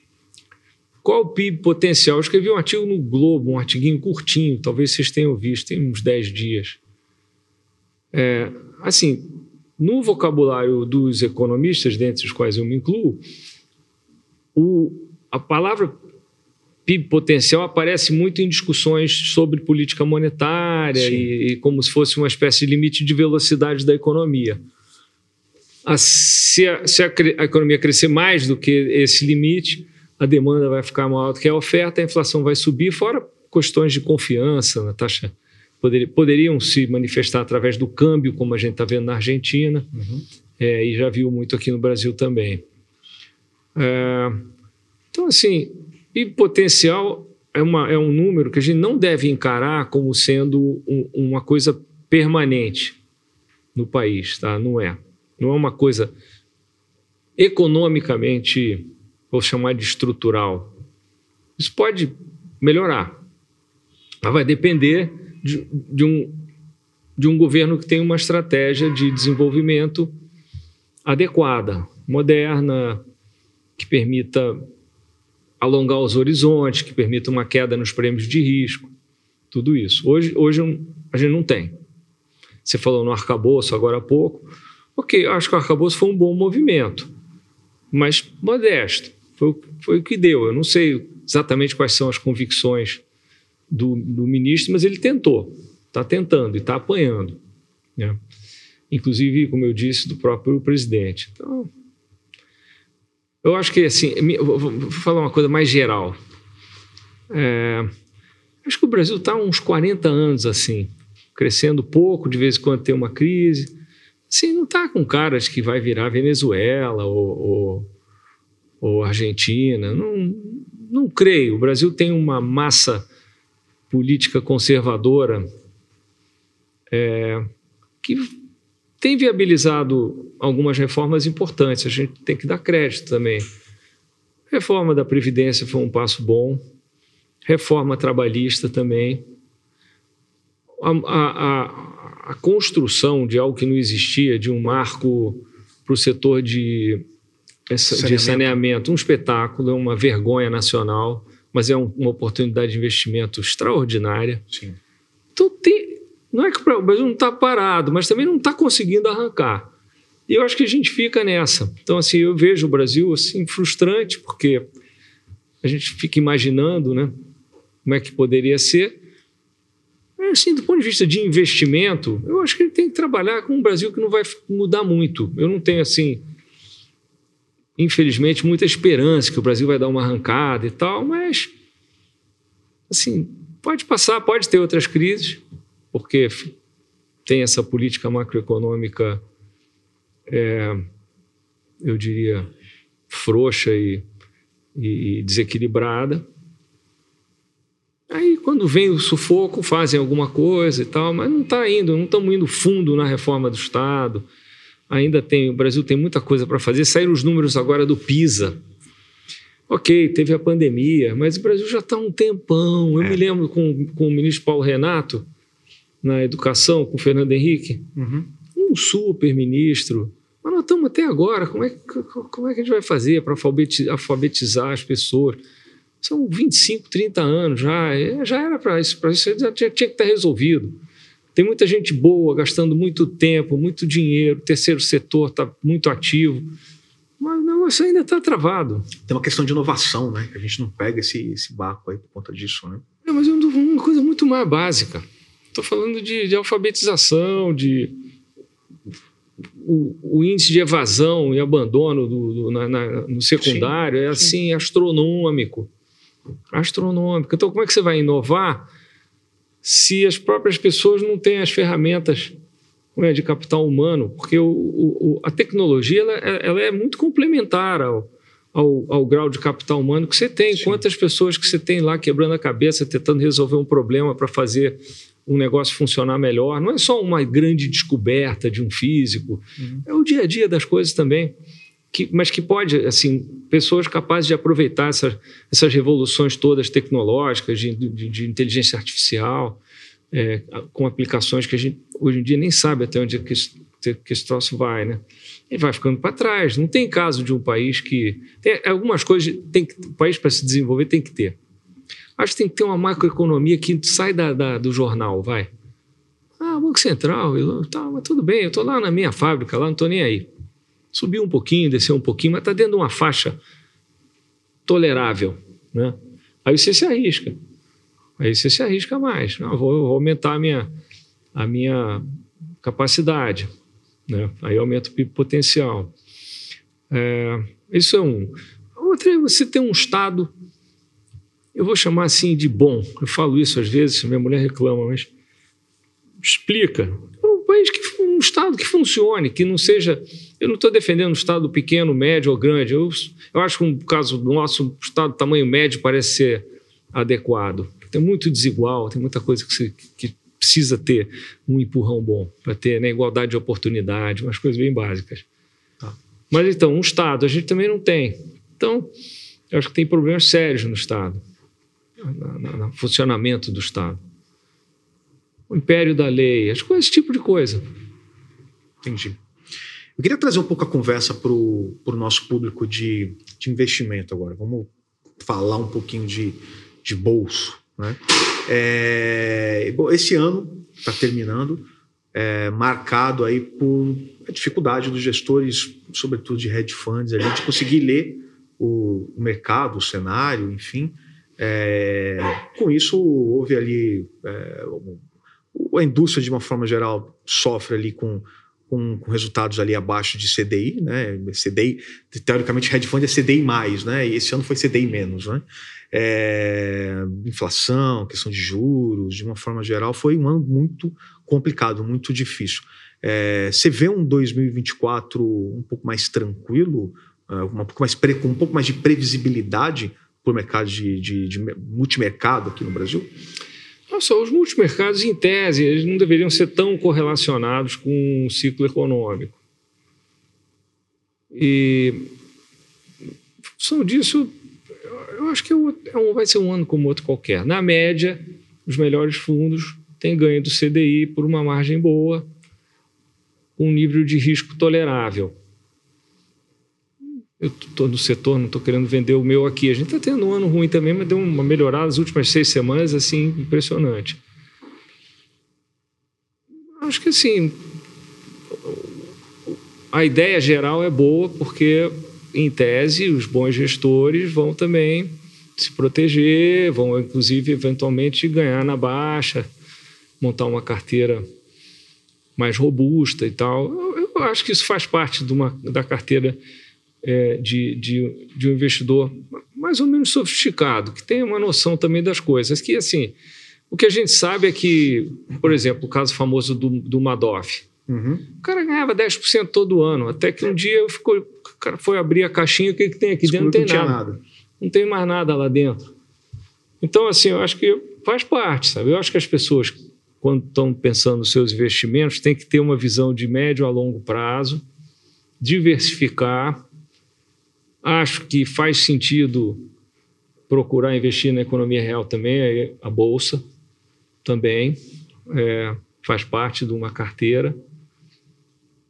qual o PIB potencial? Eu escrevi um artigo no Globo, um artiguinho curtinho, talvez vocês tenham visto, tem uns 10 dias. É, assim, no vocabulário dos economistas, dentre os quais eu me incluo, o, a palavra PIB potencial aparece muito em discussões sobre política monetária e, e, como se fosse uma espécie de limite de velocidade da economia. A, se, a, se a, a economia crescer mais do que esse limite, a demanda vai ficar maior do que a oferta, a inflação vai subir, fora questões de confiança na taxa. Poder, poderiam se manifestar através do câmbio, como a gente está vendo na Argentina, uhum. é, e já viu muito aqui no Brasil também. É, então, assim, e potencial é, uma, é um número que a gente não deve encarar como sendo um, uma coisa permanente no país, tá? Não é. Não é uma coisa economicamente vou chamar de estrutural. Isso pode melhorar, mas vai depender de, de, um, de um governo que tem uma estratégia de desenvolvimento adequada, moderna, que permita alongar os horizontes, que permita uma queda nos prêmios de risco, tudo isso. Hoje, hoje a gente não tem. Você falou no arcabouço agora há pouco. Ok, acho que o arcabouço foi um bom movimento, mas modesto. Foi, foi o que deu. Eu não sei exatamente quais são as convicções do, do ministro, mas ele tentou, está tentando e está apanhando. Né? Inclusive, como eu disse, do próprio presidente. Então, eu acho que, assim, vou falar uma coisa mais geral. É, acho que o Brasil está uns 40 anos assim, crescendo pouco, de vez em quando tem uma crise. Assim, não está com caras que vai virar Venezuela ou, ou ou Argentina. Não, não creio. O Brasil tem uma massa política conservadora é, que tem viabilizado algumas reformas importantes. A gente tem que dar crédito também. Reforma da Previdência foi um passo bom, reforma trabalhista também. A, a, a, construção de algo que não existia, de um marco para o setor de, saneamento. de saneamento, um espetáculo, é uma vergonha nacional, mas é um, uma oportunidade de investimento extraordinária. Sim. Então, tem, não é que o Brasil não está parado, mas também não está conseguindo arrancar. E eu acho que a gente fica nessa. Então, assim, eu vejo o Brasil assim frustrante, porque a gente fica imaginando, né, como é que poderia ser. Mas, assim, do ponto de vista de investimento, eu acho que ele tem que trabalhar com um Brasil que não vai mudar muito. Eu não tenho, assim, infelizmente, muita esperança que o Brasil vai dar uma arrancada e tal, mas, assim, pode passar, pode ter outras crises, porque tem essa política macroeconômica é, eu diria, frouxa e, e, desequilibrada. Aí, quando vem o sufoco, fazem alguma coisa e tal, mas não está indo, não estamos indo fundo na reforma do Estado. Ainda tem, o Brasil tem muita coisa para fazer. Saíram os números agora do PISA. Ok, teve a pandemia, mas o Brasil já está um tempão. Eu é. me lembro com, com o ministro Paulo Renato, na educação, com o Fernando Henrique, uhum. um super ministro, mas nós estamos até agora, como é, como é que a gente vai fazer para alfabetizar as pessoas? São 25, 30 anos já, é, já era para isso, para isso já tinha, tinha que estar resolvido. Tem muita gente boa gastando muito tempo, muito dinheiro, o terceiro setor está muito ativo, mas o negócio ainda está travado. Tem uma questão de inovação, né? Que a gente não pega esse, esse barco aí por conta disso, né? É, mas é uma coisa muito mais básica. Estou falando de, de alfabetização, de o, o, índice de evasão e abandono do, do na, na, no secundário sim, é assim sim. astronômico. Astronômico. Então, como é que você vai inovar se as próprias pessoas não têm as ferramentas é, de capital humano? Porque o, o, a tecnologia ela, ela, é muito complementar ao, ao, ao, grau de capital humano que você tem. Sim. Quantas pessoas que você tem lá quebrando a cabeça, tentando resolver um problema para fazer um negócio funcionar melhor. Não é só uma grande descoberta de um físico, uhum. é o dia a dia das coisas também. Que, mas que pode, assim, pessoas capazes de aproveitar essas, essas revoluções todas tecnológicas, de, de, de inteligência artificial, é, com aplicações que a gente hoje em dia nem sabe até onde é que, esse, que esse troço vai, né? Ele vai ficando para trás. Não tem caso de um país que. Tem algumas coisas, tem que, o país para se desenvolver tem que ter. Acho que tem que ter uma macroeconomia que sai da, da do jornal, vai. Ah, Banco Central, eu, tá, mas tudo bem, eu estou lá na minha fábrica, lá não estou nem aí. Subiu um pouquinho, desceu um pouquinho, mas está dentro de uma faixa tolerável. Né? Aí você se arrisca. Aí você se arrisca mais. Não, vou, vou aumentar a minha, a minha capacidade. Né? Aí aumenta o PIB potencial. É, isso é um. Outra é você ter um Estado eu vou chamar assim de bom. Eu falo isso às vezes, minha mulher reclama, mas explica. Um país que um estado que funcione, que não seja. Eu não estou defendendo um estado pequeno, médio ou grande. Eu, eu acho que no caso do nosso estado tamanho médio parece ser adequado. Tem muito desigual, tem muita coisa que, se, que precisa ter um empurrão bom para ter né, igualdade de oportunidade, umas coisas bem básicas. Tá. Mas então, um estado a gente também não tem. Então, eu acho que tem problemas sérios no estado no funcionamento do Estado. O império da lei, as coisas, esse tipo de coisa. Entendi. Eu queria trazer um pouco a conversa para o nosso público de, de investimento agora. Vamos falar um pouquinho de, de bolso. Né? É, esse ano está terminando, é, marcado aí por a dificuldade dos gestores, sobretudo de hedge funds, ali, de conseguir ler o, o mercado, o cenário, enfim. É, com isso, houve ali. É, a indústria, de uma forma geral, sofre ali com, com, com, resultados ali abaixo de CDI, né? CDI, teoricamente, hedge fund é CDI mais, né? E esse ano foi CDI menos, né? É, inflação, questão de juros, de uma forma geral, foi um ano muito complicado, muito difícil. É, você vê um 2024 um pouco mais tranquilo, é, um pouco mais, com um pouco mais de previsibilidade por mercado de, de, de multimercado aqui no Brasil? Nossa, os multimercados, em tese, eles não deveriam ser tão correlacionados com o ciclo econômico. E função disso, eu acho que é vai ser um ano como outro qualquer. Na média, os melhores fundos têm ganho do CDI por uma margem boa, um nível de risco tolerável. Eu estou no setor, não estou querendo vender o meu aqui. A gente está tendo um ano ruim também, mas deu uma melhorada nas últimas seis semanas, assim, impressionante. Acho que, assim, a ideia geral é boa, porque, em tese, os bons gestores vão também se proteger, vão, inclusive, eventualmente ganhar na baixa, montar uma carteira mais robusta e tal. Eu, eu acho que isso faz parte de uma, da carteira é, de, de, de, um investidor mais ou menos sofisticado, que tem uma noção também das coisas. Que, assim, o que a gente sabe é que, por exemplo, o caso famoso do, do Madoff. Uhum. O cara ganhava 10% todo ano, até que um dia ficou, o cara foi abrir a caixinha, o que, que tem aqui dentro? Não tem nada. nada. Não tem mais nada lá dentro. Então, assim, eu acho que faz parte, sabe? Eu acho que as pessoas, quando estão pensando nos seus investimentos, têm que ter uma visão de médio a longo prazo, diversificar, Acho que faz sentido procurar investir na economia real também, a bolsa também é, faz parte de uma carteira.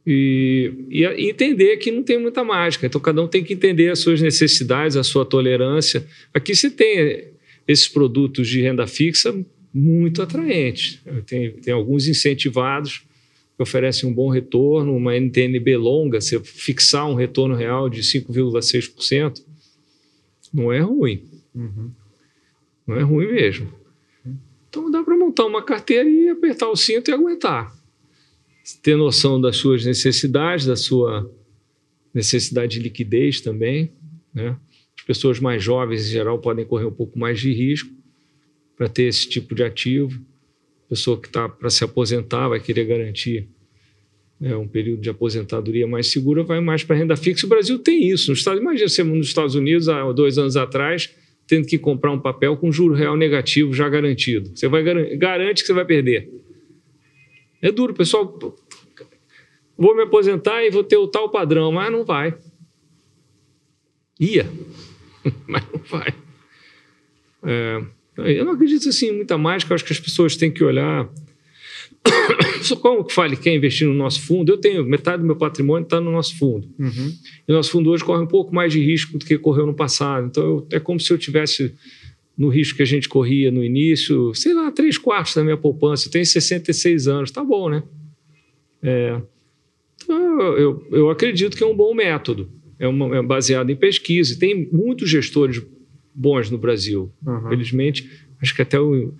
E, e, entender que não tem muita mágica. Então, cada um tem que entender as suas necessidades, a sua tolerância. Aqui você tem esses produtos de renda fixa muito atraentes. Tem, tem alguns incentivados que oferecem um bom retorno, uma NTNB longa, se fixar um retorno real de 5,6%, não é ruim. Uhum. Não é ruim mesmo. Então dá para montar uma carteira e apertar o cinto e aguentar. Ter noção das suas necessidades, da sua necessidade de liquidez também. Né? As pessoas mais jovens, em geral, podem correr um pouco mais de risco para ter esse tipo de ativo pessoa que está para se aposentar vai querer garantir né, um período de aposentadoria mais segura, vai mais para renda fixa. O Brasil tem isso. Nos Estados, imagina você nos Estados Unidos, há dois anos atrás, tendo que comprar um papel com juro real negativo já garantido. Você vai garante que você vai perder. É duro, pessoal. Vou me aposentar e vou ter o tal padrão, mas não vai. Ia, mas não vai. É, eu não acredito assim em muita mágica, eu acho que as pessoas têm que olhar. Como que fale quer investir no nosso fundo? Eu tenho metade do meu patrimônio está no nosso fundo. Uhum. E o nosso fundo hoje corre um pouco mais de risco do que correu no passado. Então eu, é como se eu tivesse no risco que a gente corria no início, sei lá, três quartos da minha poupança. Eu tenho 66 anos, tá bom, né? É, então eu, eu acredito que é um bom método. É, uma, é baseado em pesquisa. E tem muitos gestores bons no Brasil. Uhum. Felizmente, acho que até o,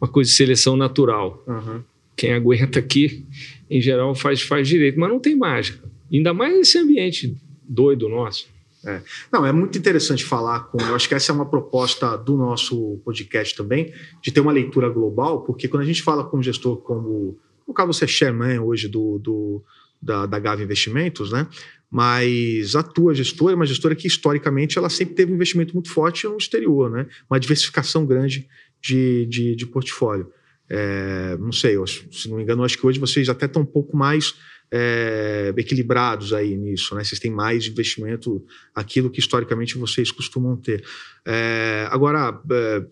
uma coisa de seleção natural. Uhum. Quem aguenta aqui, em geral, faz, faz direito, mas não tem mágica. Ainda mais nesse ambiente doido nosso. É. Não, é muito interessante falar com. Eu acho que essa é uma proposta do nosso podcast também, de ter uma leitura global, porque quando a gente fala com um gestor como. No caso, você é chairman hoje do, do da, da Gava Investimentos, né? Mas a tua gestora é uma gestora que historicamente ela sempre teve um investimento muito forte no exterior, né? Uma diversificação grande de, de, de portfólio. É, não sei, eu, se não me engano, acho que hoje vocês até estão um pouco mais é, equilibrados aí nisso, né? Vocês têm mais investimento, aquilo que historicamente vocês costumam ter. É, agora, é,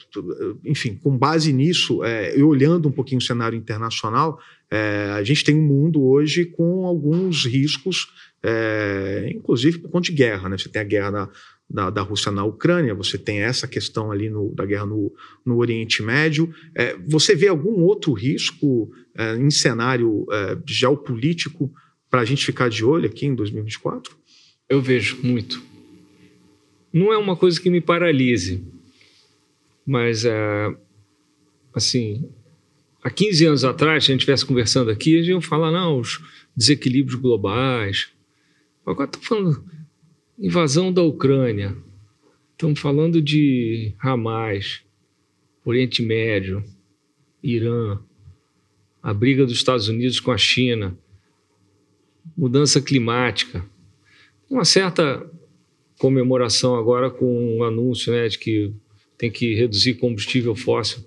enfim, com base nisso, é, e olhando um pouquinho o cenário internacional, é, a gente tem um mundo hoje com alguns riscos é, inclusive por conta de guerra. Né? Você tem a guerra da, da, da, Rússia na Ucrânia, você tem essa questão ali no, da guerra no, no Oriente Médio. É, você vê algum outro risco é, em cenário é, geopolítico para a gente ficar de olho aqui em 2024? Eu vejo muito. Não é uma coisa que me paralise, mas é, assim, há 15 anos atrás, se a gente estivesse conversando aqui, a gente ia falar, não, os desequilíbrios globais, Agora estamos falando invasão da Ucrânia, estamos falando de Hamas, Oriente Médio, Irã, a briga dos Estados Unidos com a China, mudança climática, uma certa comemoração agora com um anúncio né, de que tem que reduzir combustível fóssil.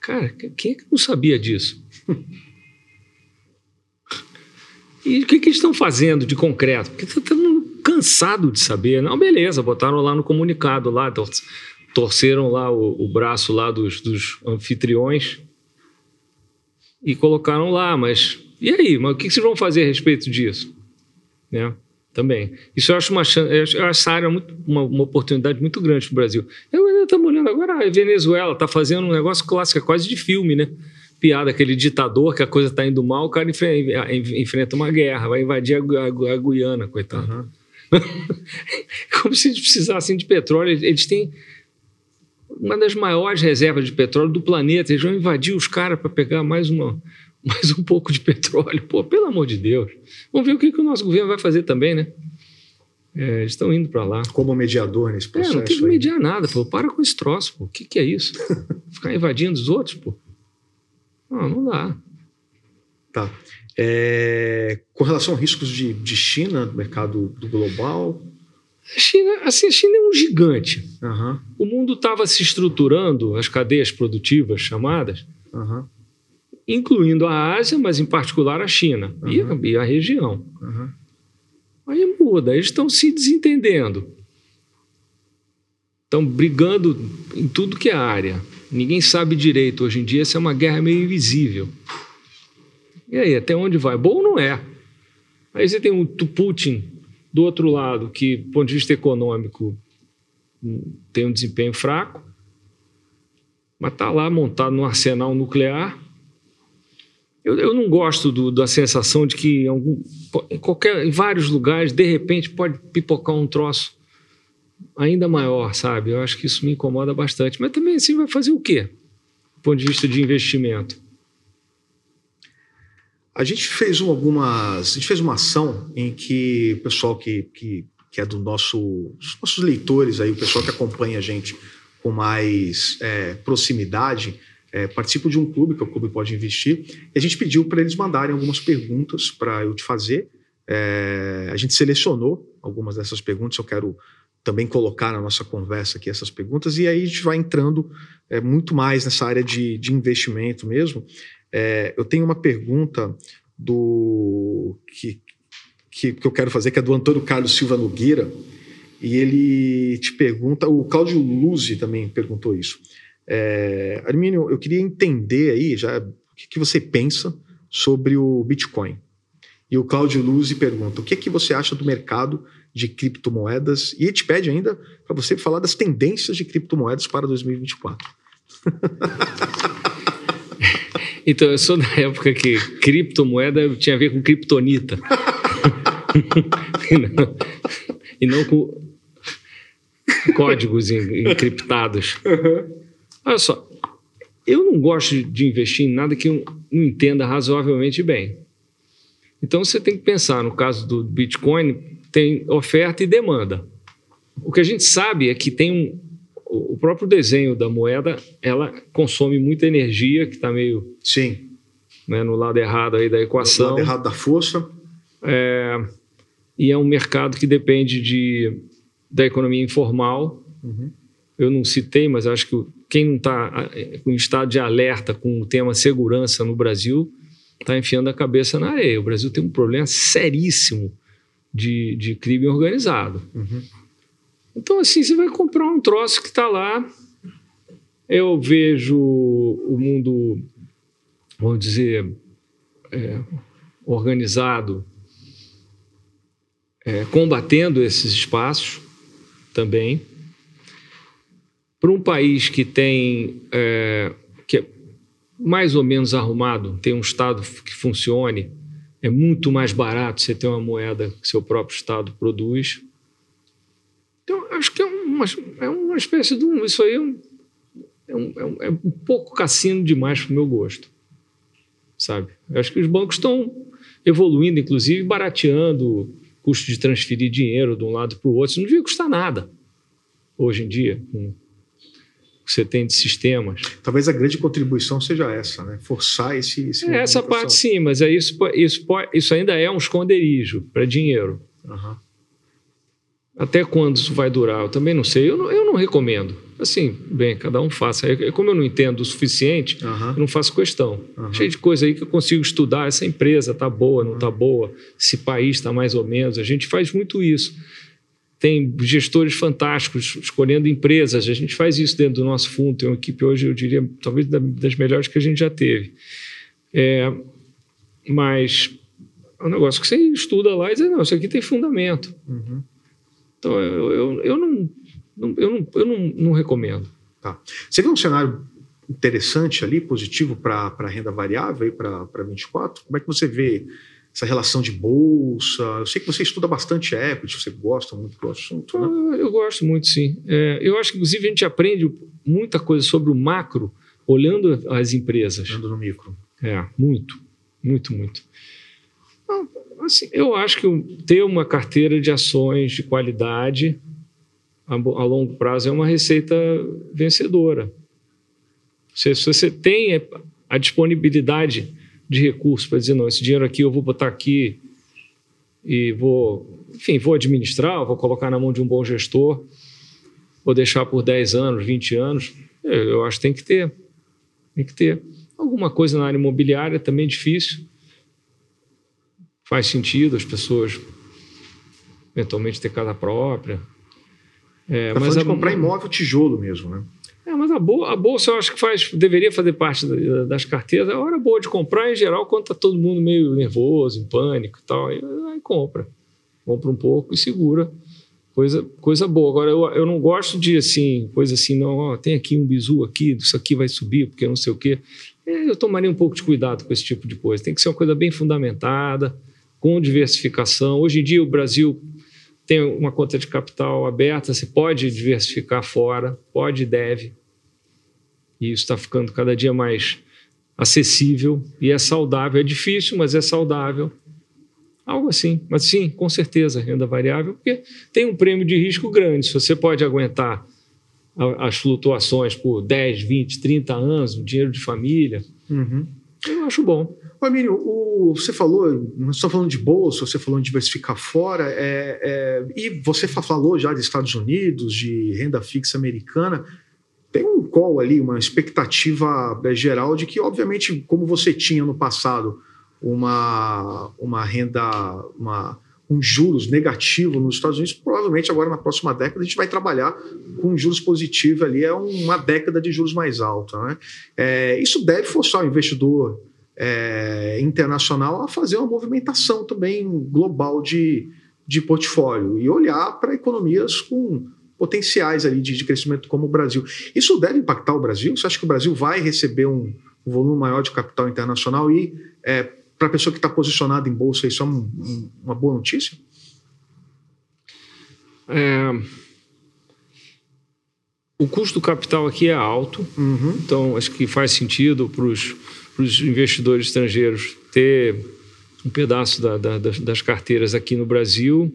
Cara, quem é que não sabia disso? E o que, que eles estão fazendo de concreto? Porque estamos cansado de saber. Não, beleza, botaram lá no comunicado, lá, tor torceram lá o, o braço lá dos, dos, anfitriões e colocaram lá, mas e aí? Mas o que vocês vão fazer a respeito disso? Né? Também. Isso eu acho uma eu acho essa área muito, uma, uma oportunidade muito grande para o Brasil. Eu estamos olhando agora a Venezuela está fazendo um negócio clássico, é quase de filme, né? Piada, aquele ditador que a coisa está indo mal, o cara enfrenta uma guerra, vai invadir a, a, a Guiana, coitado. Uhum. Como se eles precisassem de petróleo. Eles têm uma das maiores reservas de petróleo do planeta. Eles vão invadir os caras para pegar mais, uma, mais um pouco de petróleo. Pô, pelo amor de Deus. Vamos ver o que, que o nosso governo vai fazer também, né? É, eles estão indo para lá. Como mediador nesse processo. É, não tem que mediar nada. Pô. Para com esse troço. Pô. O que, que é isso? Ficar invadindo os outros, pô. Não, não dá. Tá. É, com relação a riscos de, de China, do mercado do global. A China, assim, a China é um gigante. Uhum. O mundo estava se estruturando, as cadeias produtivas chamadas, uhum. incluindo a Ásia, mas em particular a China uhum. e, a, e, a, região. Aí muda, eles estão se desentendendo. Estão brigando em tudo que é área. Ninguém sabe direito hoje em dia se é uma guerra meio invisível. E aí, até onde vai? Bom não é. Aí você tem o Putin do outro lado, que, do ponto de vista econômico, tem um desempenho fraco, mas está lá montado no arsenal nuclear. Eu, eu não gosto do, da sensação de que em, algum, em, qualquer, em vários lugares, de repente, pode pipocar um troço ainda maior, sabe? Eu acho que isso me incomoda bastante. Mas também assim vai fazer o quê? Do ponto de vista de investimento. A gente fez algumas. A gente fez uma ação em que o pessoal que, que, que é do nosso. Os nossos leitores aí, o pessoal que acompanha a gente com mais é, proximidade, é, participa de um clube, que é o Clube Pode Investir, e a gente pediu para eles mandarem algumas perguntas para eu te fazer. É, a gente selecionou algumas dessas perguntas, eu quero também colocar na nossa conversa aqui essas perguntas, e aí a gente vai entrando é, muito mais nessa área de, de investimento mesmo. É, eu tenho uma pergunta do que, que, que, eu quero fazer, que é do Antônio Carlos Silva Nogueira, e ele te pergunta, o Cláudio Luzi também perguntou isso. É, Armínio, eu queria entender aí já o que, que você pensa sobre o Bitcoin. E o Cláudio Luzi pergunta: o que é que você acha do mercado de criptomoedas e te pede ainda para você falar das tendências de criptomoedas para 2024. então, eu sou da época que criptomoeda tinha a ver com criptonita. e, não, e, não, com códigos encriptados. Uhum. Olha só, eu não gosto de investir em nada que eu não entenda razoavelmente bem. Então você tem que pensar, no caso do Bitcoin, tem oferta e demanda. O que a gente sabe é que tem um, o próprio desenho da moeda, ela consome muita energia, que está meio sim né, no lado errado aí da equação. No lado errado da força. É, e é um mercado que depende de, da economia informal. Uhum. Eu não citei, mas acho que quem não está em estado de alerta com o tema segurança no Brasil está enfiando a cabeça na areia. O Brasil tem um problema seríssimo de, de crime organizado. Uhum. Então, assim, você vai comprar um troço que está lá. Eu vejo o mundo, vamos dizer, é, organizado, é, combatendo esses espaços também. Para um país que tem, é, que é mais ou menos arrumado, tem um Estado que funcione, é muito mais barato você ter uma moeda que seu próprio Estado produz. Então, acho que é uma, é uma espécie de um. Isso aí é um, é um, é um é pouco cassino demais para o meu gosto. Sabe? Eu acho que os bancos estão evoluindo, inclusive barateando o custo de transferir dinheiro de um lado para o outro. Isso não devia custar nada hoje em dia, com que você tem de sistemas. Talvez a grande contribuição seja essa, né? forçar esse. esse é, essa parte sim, mas é isso, isso, isso ainda é um esconderijo para dinheiro. Uhum. Até quando isso vai durar? Eu também não sei. Eu não, eu não recomendo. Assim, bem, cada um faça. É, como eu não entendo o suficiente, uhum. eu não faço questão. Uhum. Cheio de coisa aí que eu consigo estudar. Essa empresa está boa, não está boa? Esse país está mais ou menos. A gente faz muito isso. Tem gestores fantásticos escolhendo empresas. A gente faz isso dentro do nosso fundo. Tem uma equipe hoje, eu diria, talvez das melhores que a gente já teve. É, mas é um negócio que você estuda lá e diz, não, isso aqui tem fundamento. Uhum. Então, eu, eu, eu, não, eu, não, eu não, não recomendo. Tá. Você vê um cenário interessante ali, positivo para a renda variável para 24? Como é que você vê essa relação de bolsa? Eu sei que você estuda bastante equity, você gosta muito do assunto. Né? Ah, eu gosto muito, sim. É, eu acho que, inclusive, a gente aprende muita coisa sobre o macro olhando as empresas. Olhando no micro. É, muito, muito, muito. Assim, eu acho que ter uma carteira de ações de qualidade a, a longo prazo é uma receita vencedora. Se, se você tem a disponibilidade de recursos para dizer, não, esse dinheiro aqui eu vou botar aqui e vou, enfim, vou administrar, vou colocar na mão de um bom gestor, vou deixar por 10 anos, 20 anos, eu acho que tem que ter. Tem que ter. Alguma coisa na área imobiliária também é difícil faz sentido as pessoas eventualmente ter casa própria. É, tá mas a, comprar imóvel tijolo mesmo, né? É, mas a, bo a bolsa eu acho que faz, deveria fazer parte das carteiras. É hora boa de comprar em geral quando está todo mundo meio nervoso, em pânico e tal. Aí, aí compra. Compra um pouco e segura. Coisa, coisa boa. Agora, eu, eu não gosto de assim, coisa assim, não, ó, tem aqui um bizu aqui, isso aqui vai subir, porque não sei o quê. É, eu tomaria um pouco de cuidado com esse tipo de coisa. Tem que ser uma coisa bem fundamentada com diversificação. Hoje em dia, o Brasil tem uma conta de capital aberta, você pode diversificar fora, pode e deve. E isso está ficando cada dia mais acessível e é saudável. É difícil, mas é saudável. Algo assim. Mas sim, com certeza, renda variável, porque tem um prêmio de risco grande. Se você pode aguentar as flutuações por 10, 20, 30 anos, um dinheiro de família, uhum. eu acho bom. Amílio, o, você falou, nós estamos falando de bolsa, você falou em diversificar fora, é, é, e você falou já de Estados Unidos, de renda fixa americana. Tem um call ali, uma expectativa é, geral de que, obviamente, como você tinha no passado uma, uma renda, uma, um juros negativo nos Estados Unidos, provavelmente agora na próxima década a gente vai trabalhar com juros positivos ali, é uma década de juros mais alta. Né? É, isso deve forçar o investidor é, internacional a fazer uma movimentação também global de, de portfólio e olhar para economias com potenciais ali de, de, crescimento como o Brasil. Isso deve impactar o Brasil? Você acha que o Brasil vai receber um, um volume maior de capital internacional e é, para a pessoa que está posicionada em bolsa isso é um, um, uma boa notícia? É, o custo do capital aqui é alto, uhum. então acho que faz sentido para os investidores estrangeiros ter um pedaço da, da, das carteiras aqui no Brasil,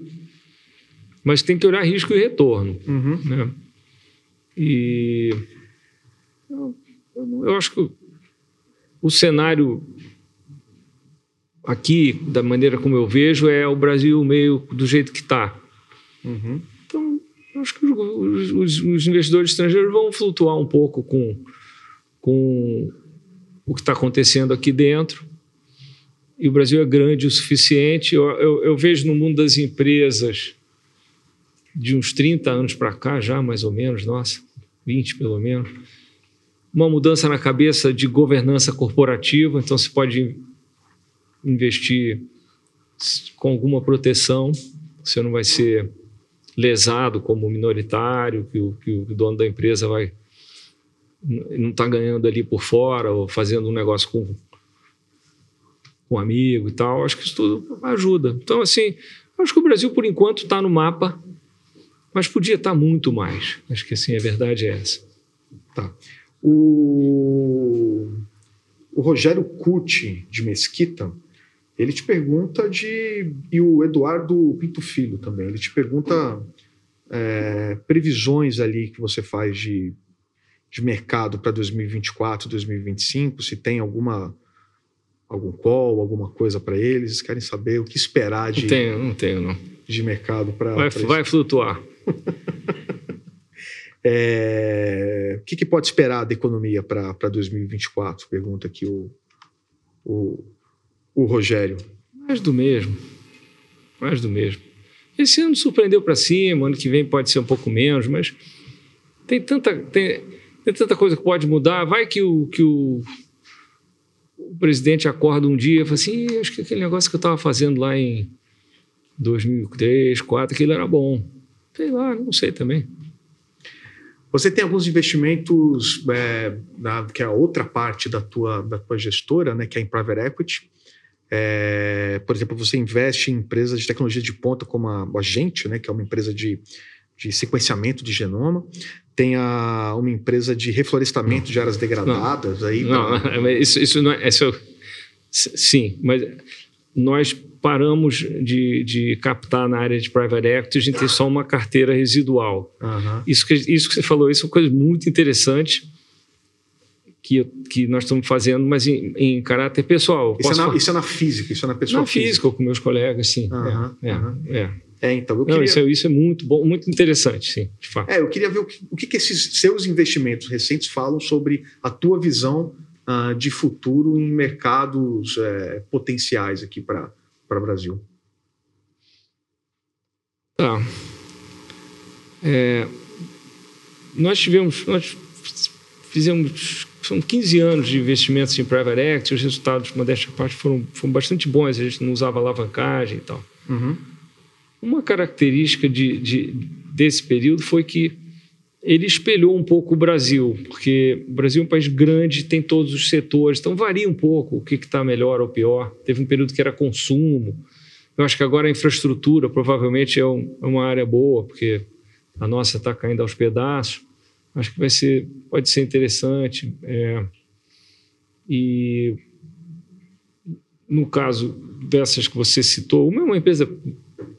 mas tem que olhar risco e retorno. Uhum. Né? E eu, eu acho que o cenário aqui, da maneira como eu vejo, é o Brasil meio do jeito que está. Uhum. Então, acho que os, os, os, investidores estrangeiros vão flutuar um pouco com, com o que está acontecendo aqui dentro. E o Brasil é grande o suficiente. Eu, eu, eu vejo no mundo das empresas, de uns 30 anos para cá, já mais ou menos, nossa, 20 pelo menos, uma mudança na cabeça de governança corporativa. Então, se pode investir com alguma proteção, você não vai ser lesado como minoritário, que o, que o dono da empresa vai não está ganhando ali por fora ou fazendo um negócio com, com um amigo e tal. Acho que isso tudo ajuda. Então, assim, acho que o Brasil, por enquanto, está no mapa, mas podia estar muito mais. Acho que, assim, a verdade é essa. Tá. O, o Rogério Cucci, de Mesquita, ele te pergunta de. E o Eduardo Pinto Filho também, ele te pergunta é, previsões ali que você faz de de mercado para 2024, 2025? Se tem alguma algum call, alguma coisa para eles? Querem saber o que esperar de. Não tenho, não tenho, não. de mercado para. Vai, vai flutuar. é, o que, que, pode esperar da economia para 2024? Pergunta aqui o, o, o Rogério. Mais do mesmo. Mais do mesmo. Esse ano surpreendeu para cima, ano que vem pode ser um pouco menos, mas tem tanta, tem, tem tanta coisa que pode mudar. Vai que o, que o, o presidente acorda um dia e fala assim: acho que aquele negócio que eu estava fazendo lá em 2003, 2004, aquilo era bom. Sei lá, não sei também. Você tem alguns investimentos, é, na, que é a outra parte da tua, da tua gestora, né, que é em private equity. É, por exemplo, você investe em empresas de tecnologia de ponta como a, a Gente, né, que é uma empresa de, de sequenciamento de genoma. Tem a, uma empresa de reflorestamento não, de áreas degradadas. Não, aí não, pra... isso, isso não é. Isso, sim, mas nós paramos de, de captar na área de private equity, a gente tem só uma carteira residual. Uhum. Isso, que, isso que você falou, isso é uma coisa muito interessante que, que nós estamos fazendo, mas em, em caráter pessoal. Isso é, na, isso é, na, física, isso é na pessoa na física. física com meus colegas, sim. Uhum, é, uhum. é, é. então eu queria... Não, isso, é, isso, é muito bom, muito interessante, sim, de fato. É, eu queria ver o que, o que, que esses seus investimentos recentes falam sobre a tua visão uh, de futuro em mercados uh, potenciais aqui para o Brasil. Tá. É, nós tivemos, nós fizemos são 15 anos de investimentos em private equity, os resultados, modéstia à parte, foram, foram bastante bons, a gente não usava alavancagem e tal. Uhum. Uma característica de, de, desse período foi que ele espelhou um pouco o Brasil, porque o Brasil é um país grande, tem todos os setores, então varia um pouco o que está melhor ou pior. Teve um período que era consumo. Eu acho que agora a infraestrutura provavelmente é, um, é uma área boa, porque a nossa está caindo aos pedaços acho que vai ser, pode ser interessante. É, e no caso dessas que você citou, uma é uma empresa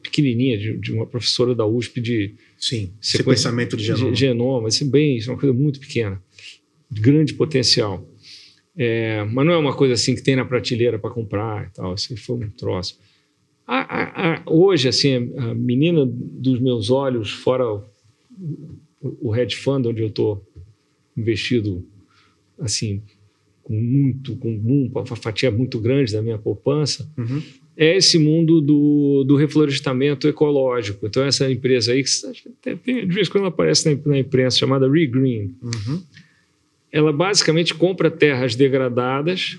pequenininha de, de uma professora da USP de Sim, sequenciamento de genoma. De genoma, assim, bem, isso é uma coisa muito pequena, de grande potencial. É, mas não é uma coisa assim que tem na prateleira para comprar e tal. Assim, foi um troço. A, a, a, hoje, assim, a menina dos meus olhos, fora o hedge fund onde eu estou investido assim com muito com uma fatia muito grande da minha poupança uhum. É esse mundo do, do reflorestamento ecológico então essa empresa aí que de vez em quando aparece na, na imprensa chamada Regreen uhum. ela basicamente compra terras degradadas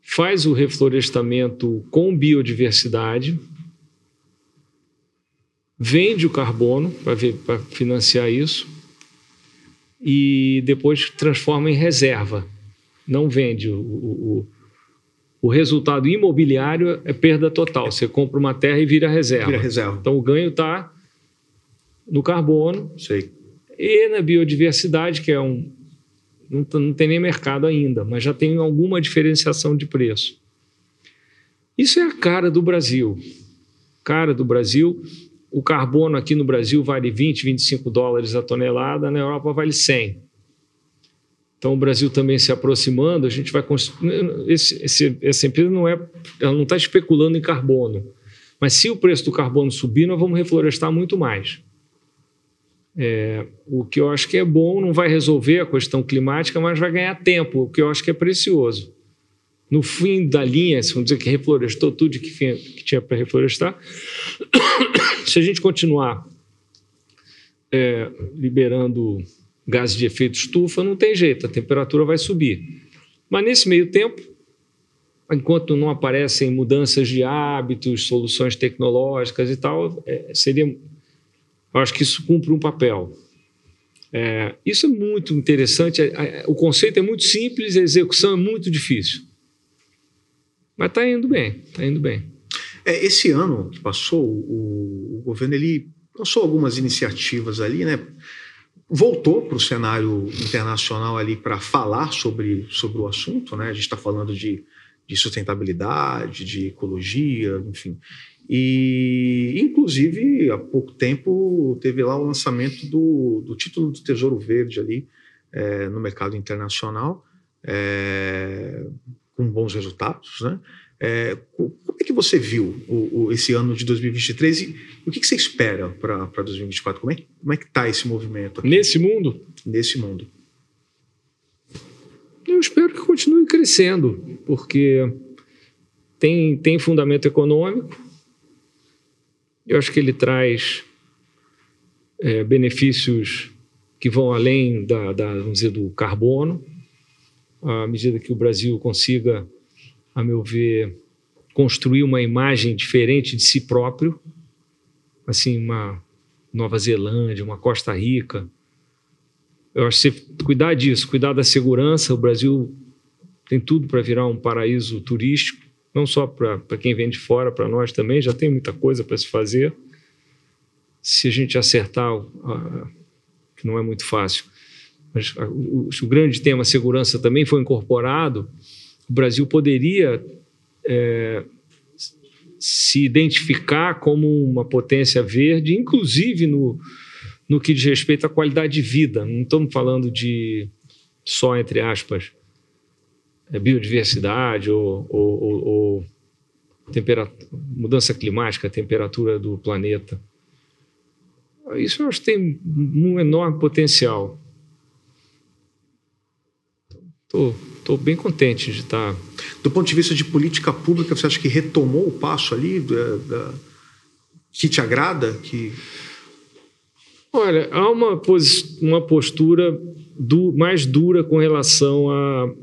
faz o reflorestamento com biodiversidade vende o carbono para financiar isso e depois transforma em reserva. Não vende. O, o, o resultado imobiliário é perda total. Você compra uma terra e vira reserva. Vira reserva. Então o ganho está no carbono Sei. e na biodiversidade, que é um. Não, não tem nem mercado ainda, mas já tem alguma diferenciação de preço. Isso é a cara do Brasil. Cara do Brasil o carbono aqui no Brasil vale 20, 25 dólares a tonelada, na Europa vale 100. Então o Brasil também se aproximando, a gente vai esse, esse, essa empresa não é, ela não está especulando em carbono, mas se o preço do carbono subir, nós vamos reflorestar muito mais. É, o que eu acho que é bom, não vai resolver a questão climática, mas vai ganhar tempo, o que eu acho que é precioso. No fim da linha, vamos dizer que reflorestou tudo que, que tinha para reflorestar, se a gente continuar é, liberando gases de efeito estufa, não tem jeito, a temperatura vai subir. Mas nesse meio tempo, enquanto não aparecem mudanças de hábitos, soluções tecnológicas e tal, é, seria. Eu acho que isso cumpre um papel. É, isso é muito interessante. É, é, o conceito é muito simples, a execução é muito difícil. Mas está indo bem, está indo bem. É, esse ano que passou, o, o governo ele lançou algumas iniciativas ali, né? Voltou para o cenário internacional ali para falar sobre, sobre o assunto, né? A gente está falando de, de sustentabilidade, de ecologia, enfim. E, inclusive, há pouco tempo teve lá o lançamento do, do título do Tesouro Verde ali é, no mercado internacional, é, com bons resultados, né? É, como é que você viu o, o, esse ano de 2023 e o que, que você espera para 2024? Como é, como é que está esse movimento? Aqui? Nesse mundo? Nesse mundo. Eu espero que continue crescendo, porque tem, tem fundamento econômico. Eu acho que ele traz é, benefícios que vão além da, da, vamos dizer, do carbono, à medida que o Brasil consiga, a meu ver, construir uma imagem diferente de si próprio, assim, uma Nova Zelândia, uma Costa Rica. Eu acho que cuidar disso, cuidar da segurança, o Brasil tem tudo para virar um paraíso turístico, não só para quem vem de fora, para nós também, já tem muita coisa para se fazer. Se a gente acertar que não é muito fácil. Mas o, o grande tema segurança também foi incorporado. O Brasil poderia é, se identificar como uma potência verde, inclusive no, no que diz respeito à qualidade de vida. Não estamos falando de só, entre aspas, é, biodiversidade ou, ou, ou, ou mudança climática, temperatura do planeta. Isso eu acho que tem um enorme potencial. Estou bem contente de estar. Tá Do ponto de vista de política pública, você acha que retomou o passo ali da, da, que te agrada? Que... Olha, há uma, pos, uma postura du, mais dura com relação a,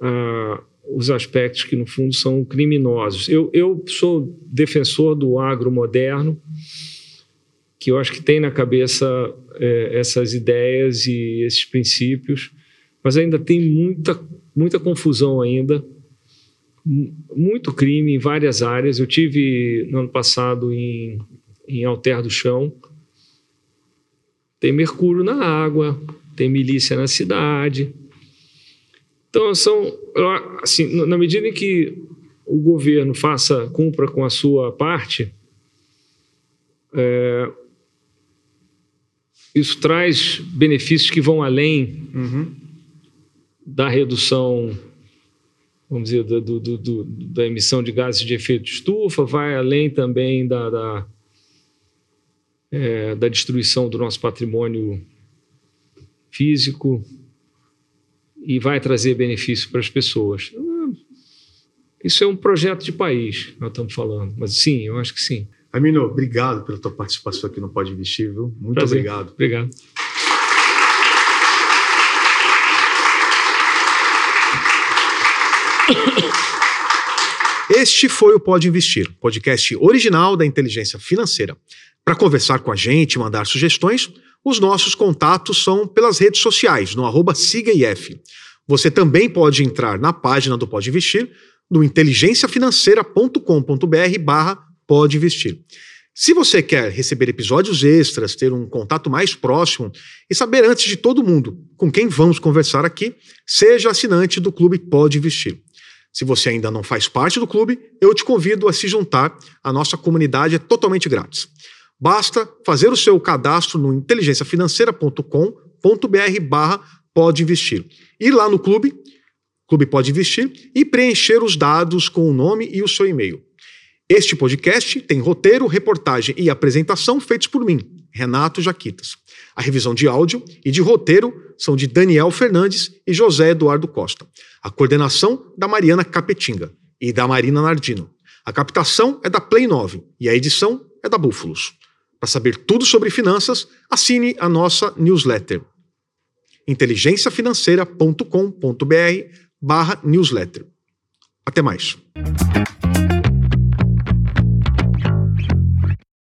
a os aspectos que, no fundo, são criminosos. Eu, eu sou defensor do agro moderno que eu acho que tem na cabeça é, essas ideias e esses princípios, mas ainda tem muita, muita confusão ainda, muito crime em várias áreas. Eu tive no ano passado em, em Alter do Chão, tem mercúrio na água, tem milícia na cidade. Então são assim, na medida em que o governo faça cumpra com a sua parte, é, isso traz benefícios que vão além uhum. Da redução, vamos dizer, do, do, do, da emissão de gases de efeito de estufa, vai além também da, da, é, da destruição do nosso patrimônio físico e vai trazer benefício para as pessoas. Isso é um projeto de país, nós estamos falando. Mas sim, eu acho que sim. Amino, obrigado pela tua participação aqui no Pode Investir, viu? Muito Prazer. obrigado. Obrigado. Este foi o Pode Investir, podcast original da inteligência financeira. Para conversar com a gente e mandar sugestões, os nossos contatos são pelas redes sociais, no arroba SigaIF. Você também pode entrar na página do Pode Investir, no inteligenciafinanceira.com.br barra pode investir. Se você quer receber episódios extras, ter um contato mais próximo e saber antes de todo mundo com quem vamos conversar aqui, seja assinante do Clube Pode Investir. Se você ainda não faz parte do clube, eu te convido a se juntar. A nossa comunidade é totalmente grátis. Basta fazer o seu cadastro no inteligenciafinanceira.com.br barra pode investir. Ir lá no clube, Clube Pode Investir, e preencher os dados com o nome e o seu e-mail. Este podcast tem roteiro, reportagem e apresentação feitos por mim, Renato Jaquitas. A revisão de áudio e de roteiro são de Daniel Fernandes e José Eduardo Costa. A coordenação da Mariana Capetinga e da Marina Nardino. A captação é da Play 9 e a edição é da Búfalos. Para saber tudo sobre finanças, assine a nossa newsletter inteligenciafinanceira.com.br barra newsletter. Até mais.